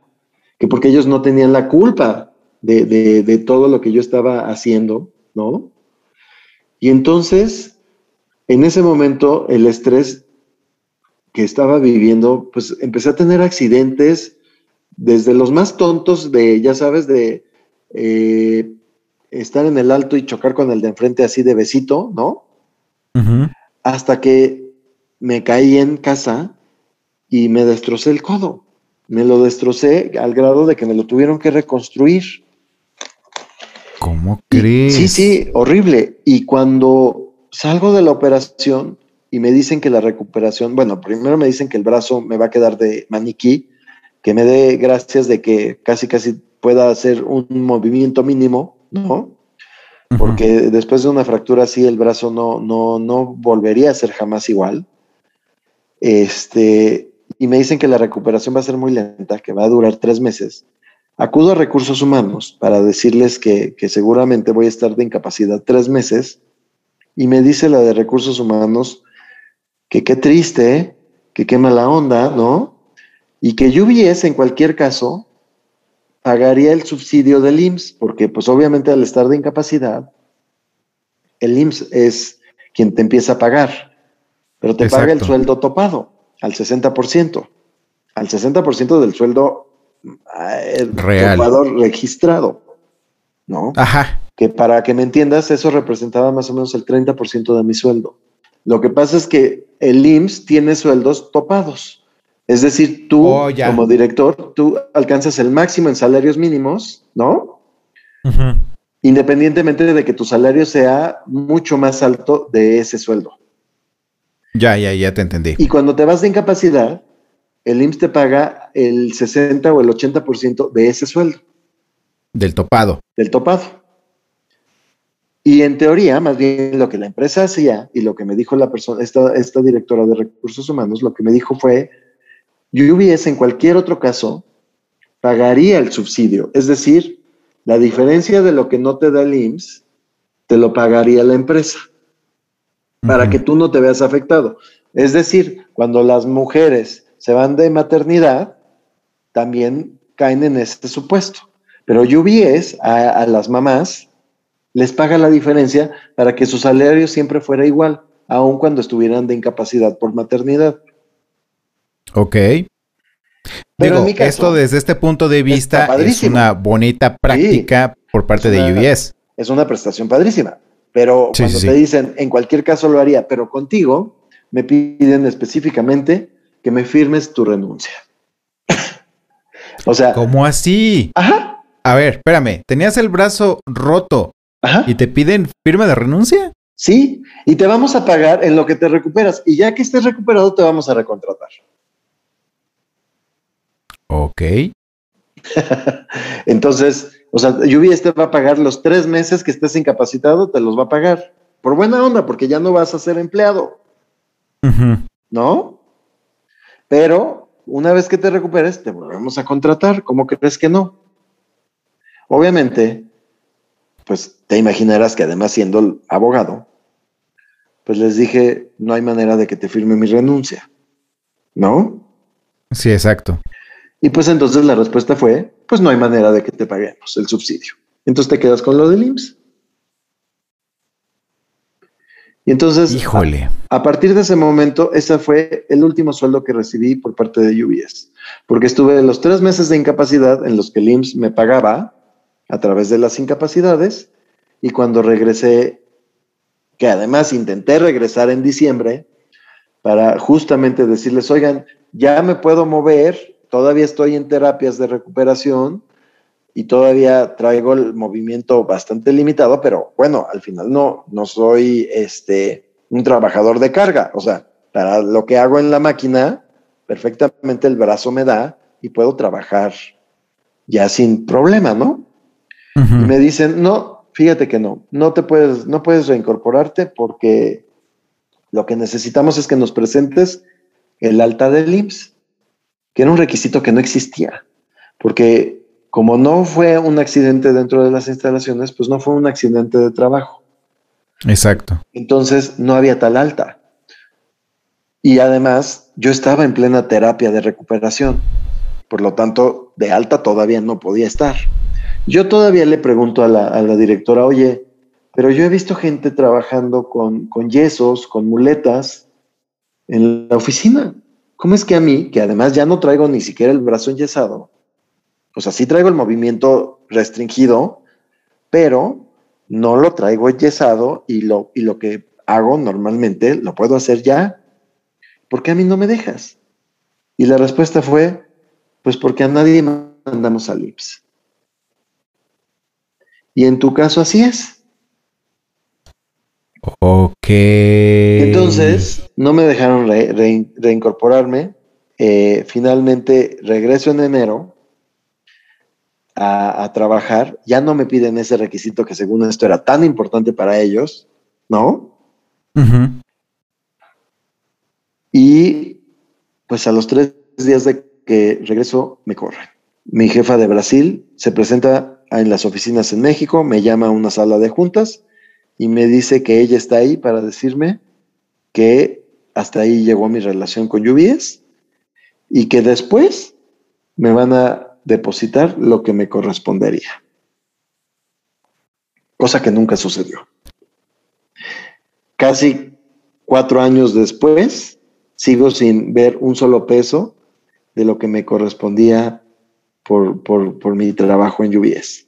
Que porque ellos no tenían la culpa de, todo lo que yo estaba haciendo, ¿no? Y entonces, en ese momento, el estrés que estaba viviendo, pues empecé a tener accidentes desde los más tontos de, ya sabes, de eh, estar en el alto y chocar con el de enfrente así de besito, ¿no? Hasta que me caí en casa y me destrocé el codo. Me lo destrocé al grado de que me lo tuvieron que reconstruir. ¿Cómo crees? sí, sí, horrible. Y cuando salgo de la operación y me dicen que la recuperación, bueno, primero me dicen que el brazo me va a quedar de maniquí, que me dé gracias de que casi, casi pueda hacer un movimiento mínimo, ¿no? Porque después de una fractura así el brazo no, no, no volvería a ser jamás igual. Este, y me dicen que la recuperación va a ser muy lenta, que va a durar tres meses, acudo a recursos humanos para decirles que, seguramente voy a estar de incapacidad tres meses y me dice la de recursos humanos que qué triste, que qué mala onda, ¿no? Y que UBS en cualquier caso pagaría el subsidio del IMSS, porque pues obviamente al estar de incapacidad, el IMSS es quien te empieza a pagar, pero te paga el sueldo topado al 60%, al 60% del sueldo eh, real registrado, ¿no? Ajá. Que para que me entiendas, eso representaba más o menos el 30% de mi sueldo. Lo que pasa es que el IMSS tiene sueldos topados. Es decir, tú oh, como director, tú alcanzas el máximo en salarios mínimos, ¿no? Independientemente de que tu salario sea mucho más alto de ese sueldo. Ya, ya, ya te entendí. Y cuando te vas de incapacidad, el IMSS te paga el 60 o el 80% de ese sueldo. Del topado. Del topado. Y en teoría, más bien lo que la empresa hacía y lo que me dijo la persona, esta, esta directora de recursos humanos, lo que me dijo fue, UBS en cualquier otro caso pagaría el subsidio. Es decir, la diferencia de lo que no te da el IMSS, te lo pagaría la empresa para que tú no te veas afectado. Es decir, cuando las mujeres se van de maternidad, también caen en este supuesto. Pero UBS a, a las mamás les paga la diferencia para que su salario siempre fuera igual, aun cuando estuvieran de incapacidad por maternidad. Ok. Pero Digo, esto desde este punto de vista es una bonita práctica por parte de UBS. Es una prestación padrísima. Pero cuando te dicen, en cualquier caso lo haría, pero contigo, me piden específicamente que me firmes tu renuncia. *laughs* o sea. ¿Cómo así? Ajá. A ver, espérame, tenías el brazo roto Ajá. y te piden firma de renuncia. Sí, y te vamos a pagar en lo que te recuperas. Y ya que estés recuperado, te vamos a recontratar. Ok. *laughs* Entonces, o sea, UBS te va a pagar los tres meses que estés incapacitado, te los va a pagar. Por buena onda, porque ya no vas a ser empleado. ¿No? Pero una vez que te recuperes, te volvemos a contratar. ¿Cómo crees que no? Obviamente, pues te imaginarás que además siendo abogado, pues les dije, no hay manera de que te firme mi renuncia. ¿No? Sí, exacto. Y pues entonces la respuesta fue, pues no hay manera de que te paguemos el subsidio. Entonces te quedas con lo del IMSS. Y entonces, Híjole. A, partir de ese momento, ese fue el último sueldo que recibí por parte de UBS, porque estuve los tres meses de incapacidad en los que el IMSS me pagaba a través de las incapacidades y cuando regresé, que además intenté regresar en diciembre para justamente decirles, oigan, ya me puedo mover, todavía estoy en terapias de recuperación y todavía traigo el movimiento bastante limitado, pero bueno, al final no, no soy este, un trabajador de carga. O sea, para lo que hago en la máquina, perfectamente el brazo me da y puedo trabajar ya sin problema, ¿no? Y me dicen, no, fíjate que no, no te puedes, no puedes reincorporarte porque lo que necesitamos es que nos presentes el alta del IMSS que era un requisito que no existía, porque como no fue un accidente dentro de las instalaciones, pues no fue un accidente de trabajo. Exacto. Entonces no había tal alta. Y además yo estaba en plena terapia de recuperación, por lo tanto de alta todavía no podía estar. Yo todavía le pregunto a la, directora, oye, pero yo he visto gente trabajando con, con yesos, con muletas en la oficina. ¿Cómo es que a mí, que además ya no traigo ni siquiera el brazo enyesado, o sea, sí traigo el movimiento restringido, pero no lo traigo enyesado y lo, y lo que hago normalmente lo puedo hacer ya? ¿Por qué a mí no me dejas? Y la respuesta fue, pues porque a nadie mandamos al IPS. Y en tu caso así es. Ok. Entonces, no me dejaron reincorporarme. Eh, finalmente regreso en enero a, trabajar. Ya no me piden ese requisito que según esto era tan importante para ellos, ¿no? Y pues a los tres días de que regreso, me corren. Mi jefa de Brasil se presenta en las oficinas en México, me llama a una sala de juntas y me dice que ella está ahí para decirme que hasta ahí llegó mi relación con UBS y que después me van a depositar lo que me correspondería. Cosa que nunca sucedió. Casi cuatro años después, sigo sin ver un solo peso de lo que me correspondía por, por mi trabajo en UBS.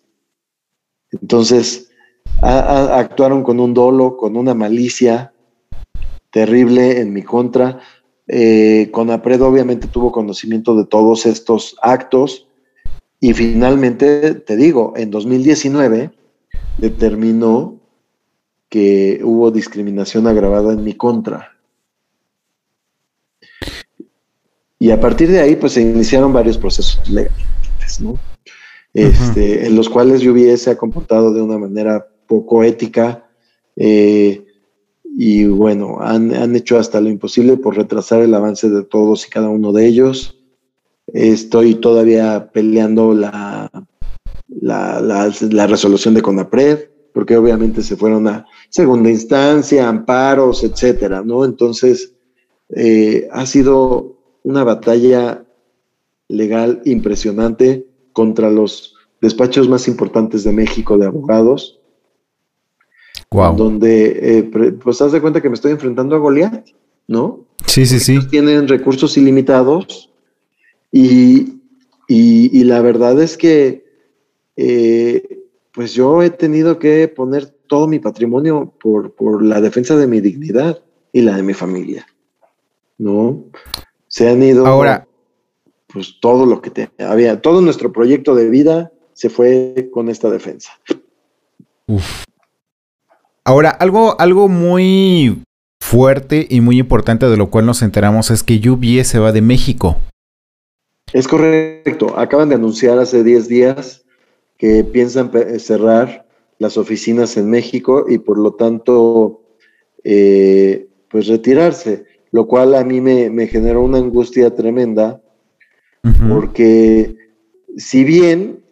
Entonces, actuaron con un dolo, con una malicia terrible en mi contra. Eh, Conapred obviamente tuvo conocimiento de todos estos actos y finalmente, te digo, en 2019 determinó que hubo discriminación agravada en mi contra. Y a partir de ahí, pues se iniciaron varios procesos legales, ¿no? Este, en los cuales UBS se ha comportado de una manera poco ética eh, y bueno, han, han, hecho hasta lo imposible por retrasar el avance de todos y cada uno de ellos. Estoy todavía peleando la, la, la, resolución de CONAPRED, porque obviamente se fueron a segunda instancia, amparos, etcétera, ¿no? Entonces, eh, ha sido una batalla legal impresionante contra los despachos más importantes de México de abogados. Wow. Donde, eh, pues, haz de cuenta que me estoy enfrentando a Goliat, ¿no? Sí, sí, sí. Tienen recursos ilimitados y, y, la verdad es que, eh, pues, yo he tenido que poner todo mi patrimonio por, por la defensa de mi dignidad y la de mi familia, ¿no? Se han ido. Ahora, pues todo lo que te, había, todo nuestro proyecto de vida se fue con esta defensa. Ahora, algo, algo muy fuerte y muy importante de lo cual nos enteramos es que UBS se va de México. Es correcto. Acaban de anunciar hace 10 días que piensan cerrar las oficinas en México y por lo tanto, eh, pues retirarse, lo cual a mí me, me generó una angustia tremenda porque si bien,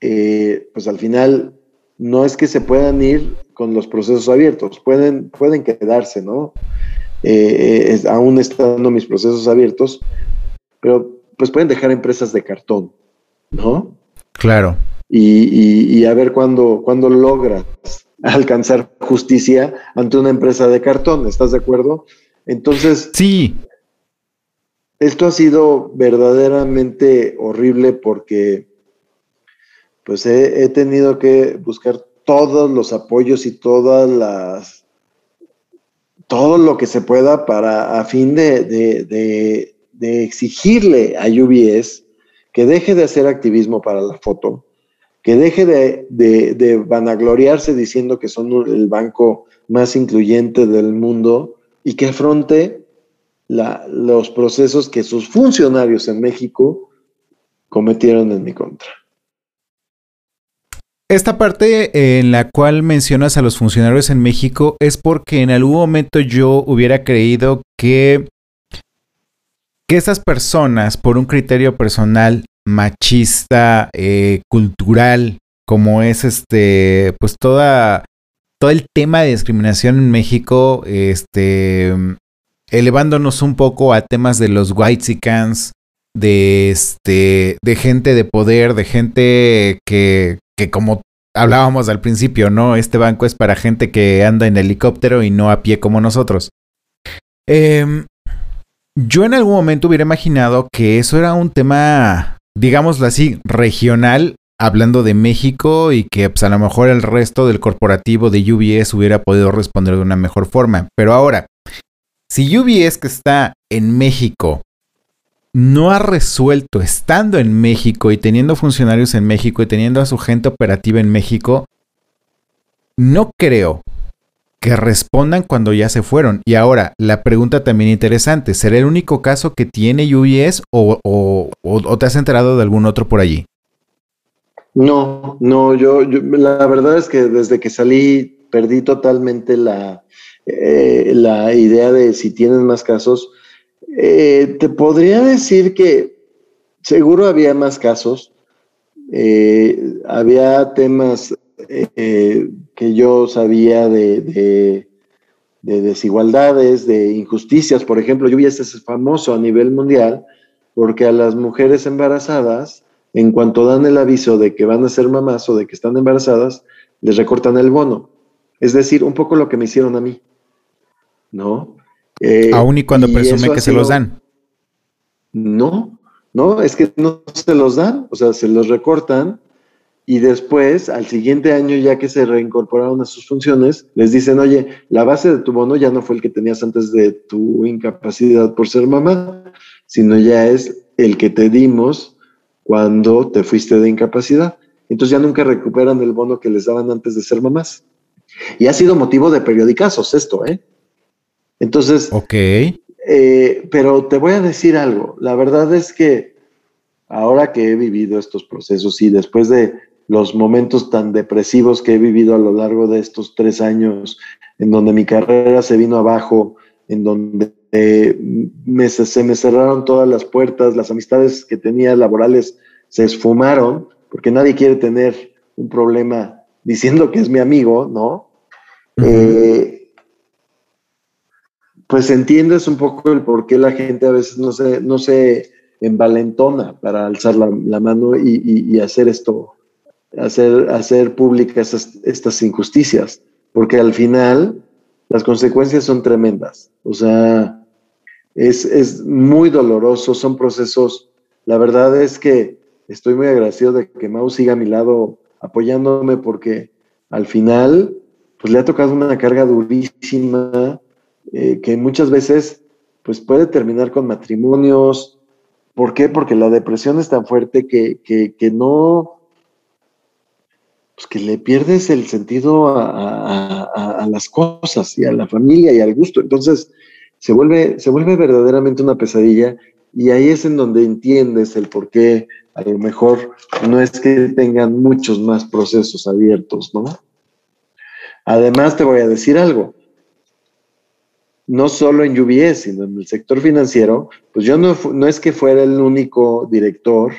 eh, pues al final no es que se puedan ir con los procesos abiertos, pueden, pueden quedarse, ¿no? Eh, aún estando mis procesos abiertos, pero pues pueden dejar empresas de cartón, ¿no? Claro. Y, a ver cuándo, cuándo logras alcanzar justicia ante una empresa de cartón, ¿estás de acuerdo? Entonces, sí. Esto ha sido verdaderamente horrible porque pues he, tenido que buscar todos los apoyos y todas las todo lo que se pueda para a fin de, de, exigirle a UBS que deje de hacer activismo para la foto, que deje de, vanagloriarse diciendo que son el banco más incluyente del mundo y que afronte los procesos que sus funcionarios en México cometieron en mi contra. Esta parte en la cual mencionas a los funcionarios en México es porque en algún momento yo hubiera creído que, que esas personas, por un criterio personal, machista, eh, cultural, como es este, pues toda, todo el tema de discriminación en México, este, elevándonos un poco a temas de los whitesicans, de este, de gente de poder, de gente que, que como hablábamos al principio, ¿no? Este banco es para gente que anda en helicóptero y no a pie como nosotros. Em, yo en algún momento hubiera imaginado que eso era un tema, digámoslo así, regional, hablando de México y que pues, a lo mejor el resto del corporativo de UBS hubiera podido responder de una mejor forma. Pero ahora, si UBS que está en México no ha resuelto, estando en México y teniendo funcionarios en México y teniendo a su gente operativa en México, no creo que respondan cuando ya se fueron. Y ahora, la pregunta también interesante, ¿será el único caso que tiene UBS o, te has enterado de algún otro por allí? No, no, yo, la verdad es que desde que salí perdí totalmente la, eh, la idea de si tienen más casos. Eh, te podría decir que seguro había más casos. Eh, había temas que yo sabía de, desigualdades, de injusticias. Por ejemplo, yo vi este famoso a nivel mundial porque a las mujeres embarazadas, en cuanto dan el aviso de que van a ser mamás o de que están embarazadas, les recortan el bono. Es decir, un poco lo que me hicieron a mí. ¿no? Eh, Aún y cuando presume que se los dan. No, no, es que no se los dan, o sea, se los recortan y después, al siguiente año, ya que se reincorporaron a sus funciones, les dicen, oye, la base de tu bono ya no fue el que tenías antes de tu incapacidad por ser mamá, sino ya es el que te dimos cuando te fuiste de incapacidad. Entonces ya nunca recuperan el bono que les daban antes de ser mamás. Y ha sido motivo de periodicazos esto, ¿eh? Entonces, okay. Eh, pero te voy a decir algo. La verdad es que ahora que he vivido estos procesos y después de los momentos tan depresivos que he vivido a lo largo de estos tres años, en donde mi carrera se vino abajo, en donde eh, se me cerraron todas las puertas, las amistades que tenía laborales se esfumaron, porque nadie quiere tener un problema diciendo que es mi amigo, ¿no? Eh, pues entiendes un poco el por qué la gente a veces no se, no se envalentona para alzar la, mano y, hacer esto, hacer, hacer públicas estas injusticias, porque al final las consecuencias son tremendas. O sea, es, es, muy doloroso, son procesos. La verdad es que estoy muy agradecido de que Mau siga a mi lado apoyándome porque al final, pues le ha tocado una carga durísima eh, que muchas veces, pues puede terminar con matrimonios. ¿Por qué? Porque la depresión es tan fuerte que, que, que no, pues que le pierdes el sentido a, las cosas y a la familia y al gusto. Entonces se vuelve, se vuelve verdaderamente una pesadilla y ahí es en donde entiendes el por qué a lo mejor no es que tengan muchos más procesos abiertos, ¿no? Además te voy a decir algo, no solo en UBS, sino en el sector financiero, pues yo no, no es que fuera el único director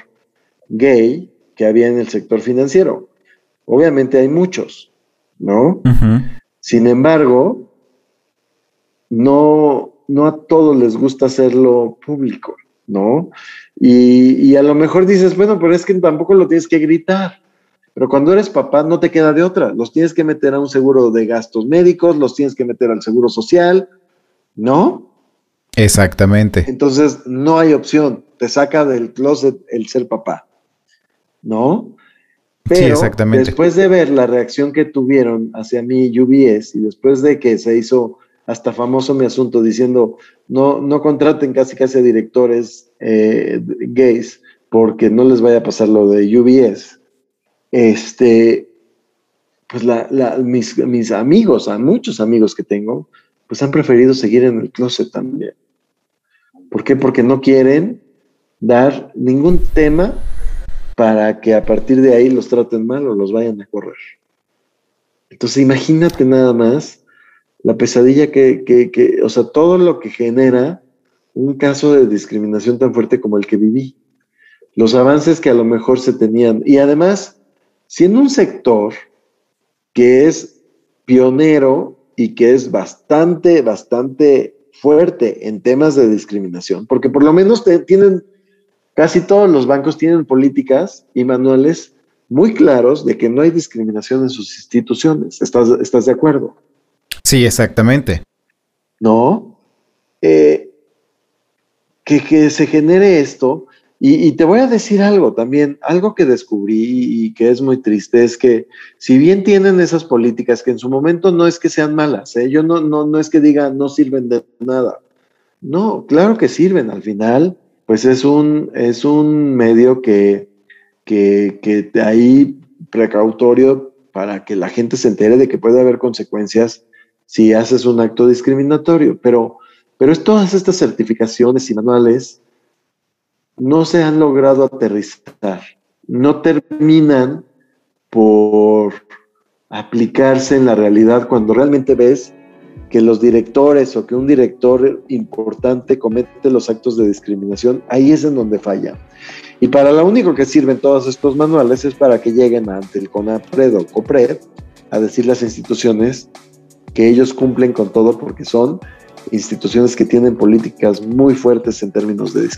gay que había en el sector financiero. Obviamente hay muchos, ¿no? Sin embargo, no, no a todos les gusta hacerlo público, ¿no? Y, a lo mejor dices, bueno, pero es que tampoco lo tienes que gritar. Pero cuando eres papá no te queda de otra. Los tienes que meter a un seguro de gastos médicos, los tienes que meter al seguro social, ¿no? Exactamente. Entonces no hay opción. Te saca del closet el ser papá, ¿no? Pero exactamente. después de ver la reacción que tuvieron hacia mí UBS y después de que se hizo hasta famoso mi asunto diciendo no, no contraten casi casi a directores eh, gays porque no les vaya a pasar lo de UBS, este, pues mis, mis amigos, a muchos amigos que tengo, pues han preferido seguir en el closet también. ¿Por qué? Porque no quieren dar ningún tema para que a partir de ahí los traten mal o los vayan a correr. Entonces imagínate nada más la pesadilla que, que, o sea, todo lo que genera un caso de discriminación tan fuerte como el que viví. Los avances que a lo mejor se tenían. Y además, siendo un sector que es pionero y que es bastante, bastante fuerte en temas de discriminación, porque por lo menos tienen Casi todos los bancos tienen políticas y manuales muy claros de que no hay discriminación en sus instituciones. ¿Estás, estás de acuerdo? Sí, exactamente. ¿No? Eh, que, se genere esto, y, te voy a decir algo también, algo que descubrí y que es muy triste, es que si bien tienen esas políticas que en su momento no es que sean malas, ¿eh? yo no, no, no es que diga no sirven de nada, no, claro que sirven, al final pues es un, es un medio que, que, que ahí precautorio para que la gente se entere de que puede haber consecuencias si haces un acto discriminatorio. Pero, pero es todas estas certificaciones y manuales no se han logrado aterrizar, no terminan por aplicarse en la realidad cuando realmente ves que los directores o que un director importante comete los actos de discriminación, ahí es en donde falla. Y para lo único que sirven todos estos manuales es para que lleguen ante el CONAPRED o COPRED a decir las instituciones que ellos cumplen con todo porque son instituciones que tienen políticas muy fuertes en términos de,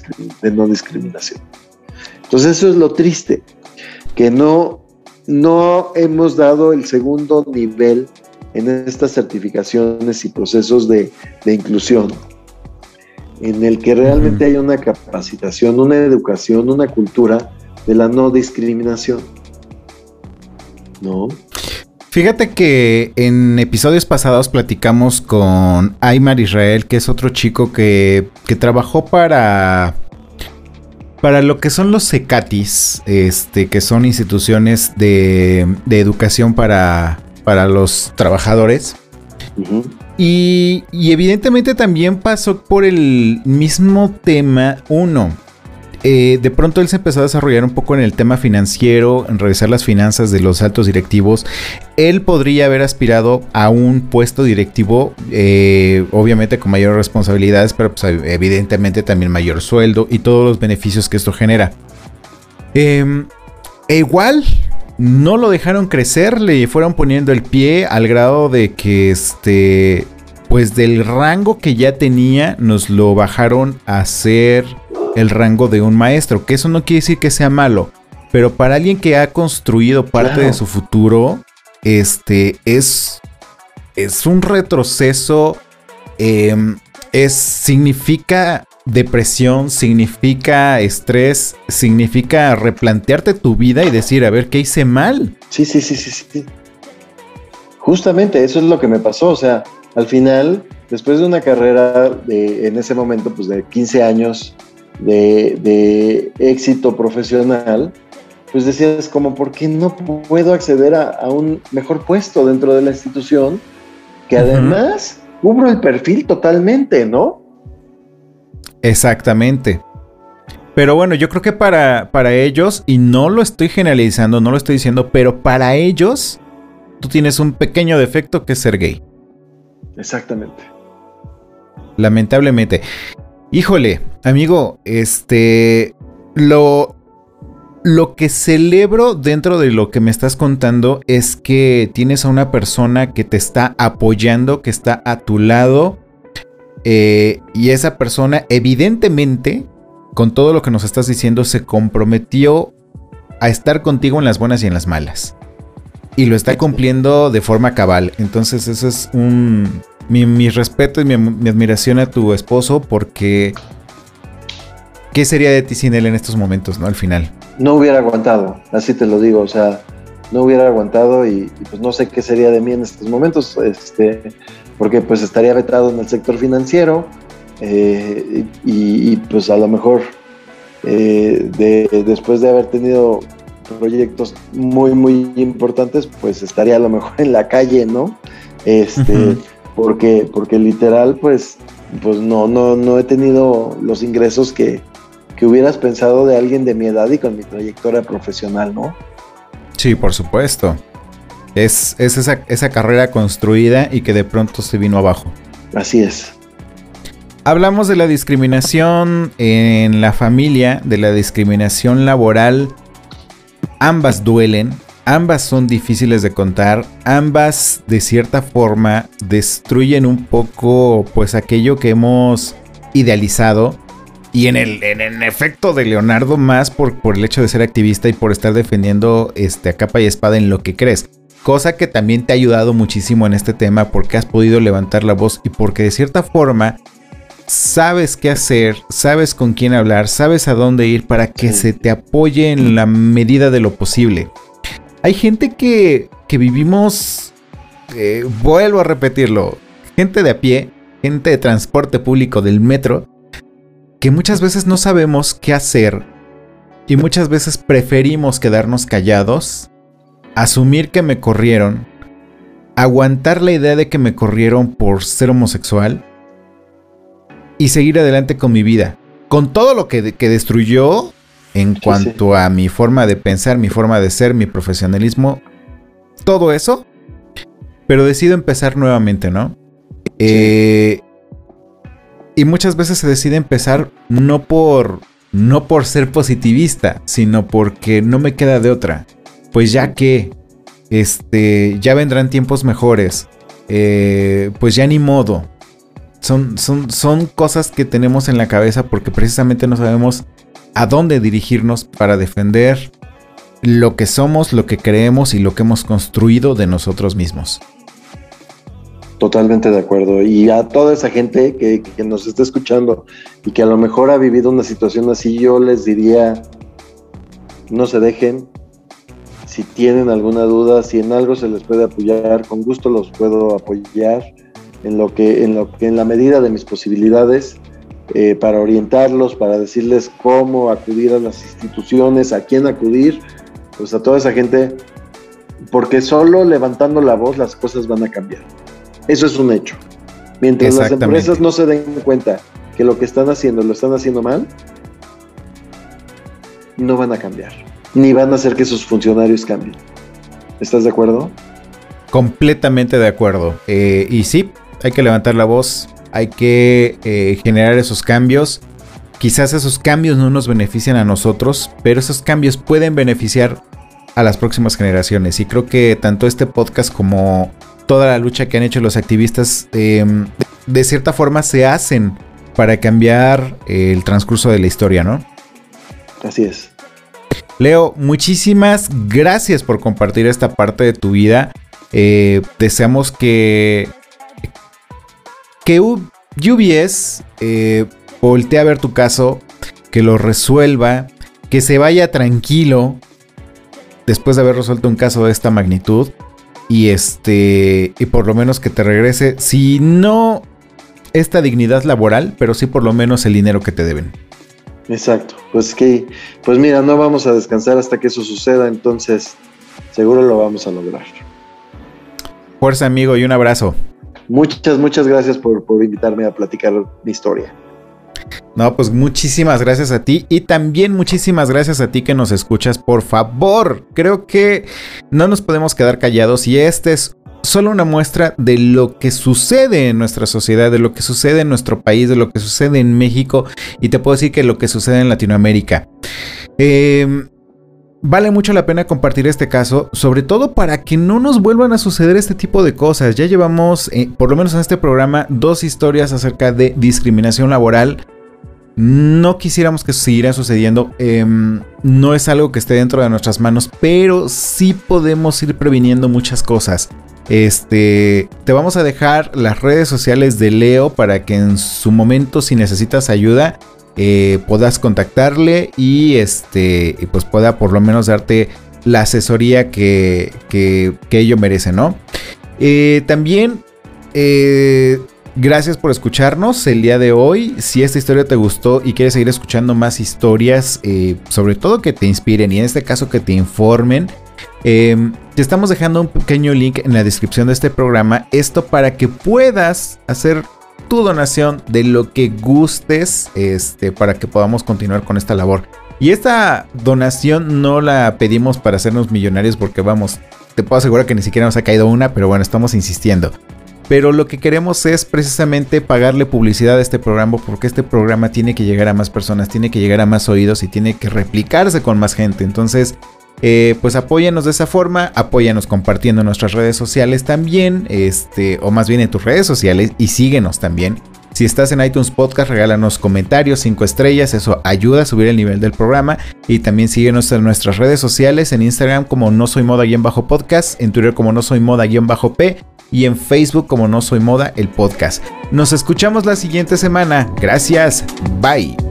no discriminación. Entonces eso es lo triste, que no, no hemos dado el segundo nivel en estas certificaciones y procesos de, inclusión, en el que realmente hay una capacitación, una educación, una cultura de la no discriminación. ¿No? Fíjate que en episodios pasados platicamos con Aymar Israel, que es otro chico que, que trabajó para para lo que son los CECATIS, este, que son instituciones de, de educación para, para los trabajadores. Y, evidentemente también pasó por el mismo tema uno. Eh, de pronto él se empezó a desarrollar un poco en el tema financiero, en revisar las finanzas de los altos directivos. Él podría haber aspirado a un puesto directivo, eh, obviamente con mayores responsabilidades, pero pues, evidentemente también mayor sueldo y todos los beneficios que esto genera. Em, e igual, no lo dejaron crecer, le fueron poniendo el pie al grado de que este, pues del rango que ya tenía, nos lo bajaron a ser el rango de un maestro, que eso no quiere decir que sea malo, pero para alguien que ha construido parte de su futuro, este es, es un retroceso, em, es, significa depresión, significa estrés, significa replantearte tu vida y decir, a ver, ¿qué hice mal? Sí, sí, sí, sí, sí. Justamente eso es lo que me pasó, o sea, al final, después de una carrera de, en ese momento, pues de 15 años de, éxito profesional, pues decías como, ¿por qué no puedo acceder a, un mejor puesto dentro de la institución? Que además cubro el perfil totalmente, ¿no? Exactamente. Pero bueno, yo creo que para, para ellos, y no lo estoy generalizando, no lo estoy diciendo, pero para ellos, tú tienes un pequeño defecto que es ser gay. Exactamente. Lamentablemente. Híjole, amigo, este. Lo. Lo que celebro dentro de lo que me estás contando es que tienes a una persona que te está apoyando, que está a tu lado eh, y esa persona evidentemente, con todo lo que nos estás diciendo, se comprometió a estar contigo en las buenas y en las malas. Y lo está cumpliendo de forma cabal. Entonces eso es un... Mi, respeto y mi, admiración a tu esposo porque... ¿Qué sería de ti sin él en estos momentos, no? Al final. No hubiera aguantado, así te lo digo, o sea, no hubiera aguantado y, y pues no sé qué sería de mí en estos momentos. Este, porque pues estaría vetado en el sector financiero eh, y, pues a lo mejor eh, después de haber tenido proyectos muy muy importantes pues estaría a lo mejor en la calle no este porque porque literal pues pues no no no he tenido los ingresos que, que hubieras pensado de alguien de mi edad y con mi trayectoria profesional no sí por supuesto es, esa, carrera construida y que de pronto se vino abajo. Así es. Hablamos de la discriminación en la familia, de la discriminación laboral. Ambas duelen, ambas son difíciles de contar, ambas de cierta forma destruyen un poco pues aquello que hemos idealizado. Y en el, en efecto de Leonardo más por, por el hecho de ser activista y por estar defendiendo este, a capa y espada en lo que crees cosa que también te ha ayudado muchísimo en este tema porque has podido levantar la voz y porque de cierta forma sabes qué hacer, sabes con quién hablar, sabes a dónde ir para que se te apoye en la medida de lo posible. Hay gente que, que vivimos, eh, vuelvo a repetirlo, gente de a pie, gente de transporte público del metro, que muchas veces no sabemos qué hacer y muchas veces preferimos quedarnos callados asumir que me corrieron, aguantar la idea de que me corrieron por ser homosexual y seguir adelante con mi vida. Con todo lo que, destruyó en cuanto a mi forma de pensar, mi forma de ser, mi profesionalismo, todo eso. Pero decido empezar nuevamente, ¿no? Eh, y muchas veces se decide empezar no por, no por ser positivista, sino porque no me queda de otra pues ya que este, ya vendrán tiempos mejores, eh, pues ya ni modo. Son, son, son cosas que tenemos en la cabeza porque precisamente no sabemos a dónde dirigirnos para defender lo que somos, lo que creemos y lo que hemos construido de nosotros mismos. Totalmente de acuerdo. Y a toda esa gente que, nos está escuchando y que a lo mejor ha vivido una situación así, yo les diría, no se dejen, si tienen alguna duda, si en algo se les puede apoyar, con gusto los puedo apoyar en lo que, en lo que, en la medida de mis posibilidades, eh, para orientarlos, para decirles cómo acudir a las instituciones, a quién acudir, pues a toda esa gente, porque solo levantando la voz las cosas van a cambiar. Eso es un hecho. Mientras las empresas no se den cuenta que lo que están haciendo lo están haciendo mal, no van a cambiar, ni van a hacer que sus funcionarios cambien. ¿Estás de acuerdo? Completamente de acuerdo. Eh, y sí, hay que levantar la voz, hay que eh, generar esos cambios. Quizás esos cambios no nos benefician a nosotros, pero esos cambios pueden beneficiar a las próximas generaciones. Y creo que tanto este podcast como toda la lucha que han hecho los activistas, em, de cierta forma se hacen para cambiar el transcurso de la historia, ¿no? Así es. Leo, muchísimas gracias por compartir esta parte de tu vida. Eh, deseamos que, que UBS eh, voltee a ver tu caso, que lo resuelva, que se vaya tranquilo después de haber resuelto un caso de esta magnitud y este y por lo menos que te regrese si no esta dignidad laboral, pero sí por lo menos el dinero que te deben. Exacto. Pues que pues mira, no vamos a descansar hasta que eso suceda, entonces seguro lo vamos a lograr. Fuerza amigo y un abrazo. Muchas, muchas gracias por, por invitarme a platicar mi historia. No, pues muchísimas gracias a ti y también muchísimas gracias a ti que nos escuchas. Por favor, creo que no nos podemos quedar callados y este es solo una muestra de lo que sucede en nuestra sociedad, de lo que sucede en nuestro país, de lo que sucede en México y te puedo decir que lo que sucede en Latinoamérica. Em, vale mucho la pena compartir este caso, sobre todo para que no nos vuelvan a suceder este tipo de cosas. Ya llevamos, eh, por lo menos en este programa, dos historias acerca de discriminación laboral no quisiéramos que siguiera sucediendo. Em, no es algo que esté dentro de nuestras manos, pero sí podemos ir previniendo muchas cosas. Este, te vamos a dejar las redes sociales de Leo para que en su momento, si necesitas ayuda, eh, puedas contactarle y este, pues pueda por lo menos darte la asesoría que, que, ello merece, ¿no? Eh, también eh, Gracias por escucharnos el día de hoy. Si esta historia te gustó y quieres seguir escuchando más historias, eh, sobre todo que te inspiren y en este caso que te informen, em, te estamos dejando un pequeño link en la descripción de este programa. Esto para que puedas hacer tu donación de lo que gustes este, para que podamos continuar con esta labor. Y esta donación no la pedimos para hacernos millonarios porque vamos, te puedo asegurar que ni siquiera nos ha caído una, pero bueno, estamos insistiendo pero lo que queremos es precisamente pagarle publicidad a este programa porque este programa tiene que llegar a más personas, tiene que llegar a más oídos y tiene que replicarse con más gente. Entonces, eh, pues apóyanos de esa forma, apóyanos compartiendo en nuestras redes sociales también, este, o más bien en tus redes sociales y síguenos también. Si estás en iTunes Podcast, regálanos comentarios, 5 estrellas, eso ayuda a subir el nivel del programa. Y también síguenos en nuestras redes sociales, en Instagram como no soy moda-podcast, en Twitter como no soy moda-p y en Facebook como No Soy Moda, el podcast. Nos escuchamos la siguiente semana. Gracias. Bye.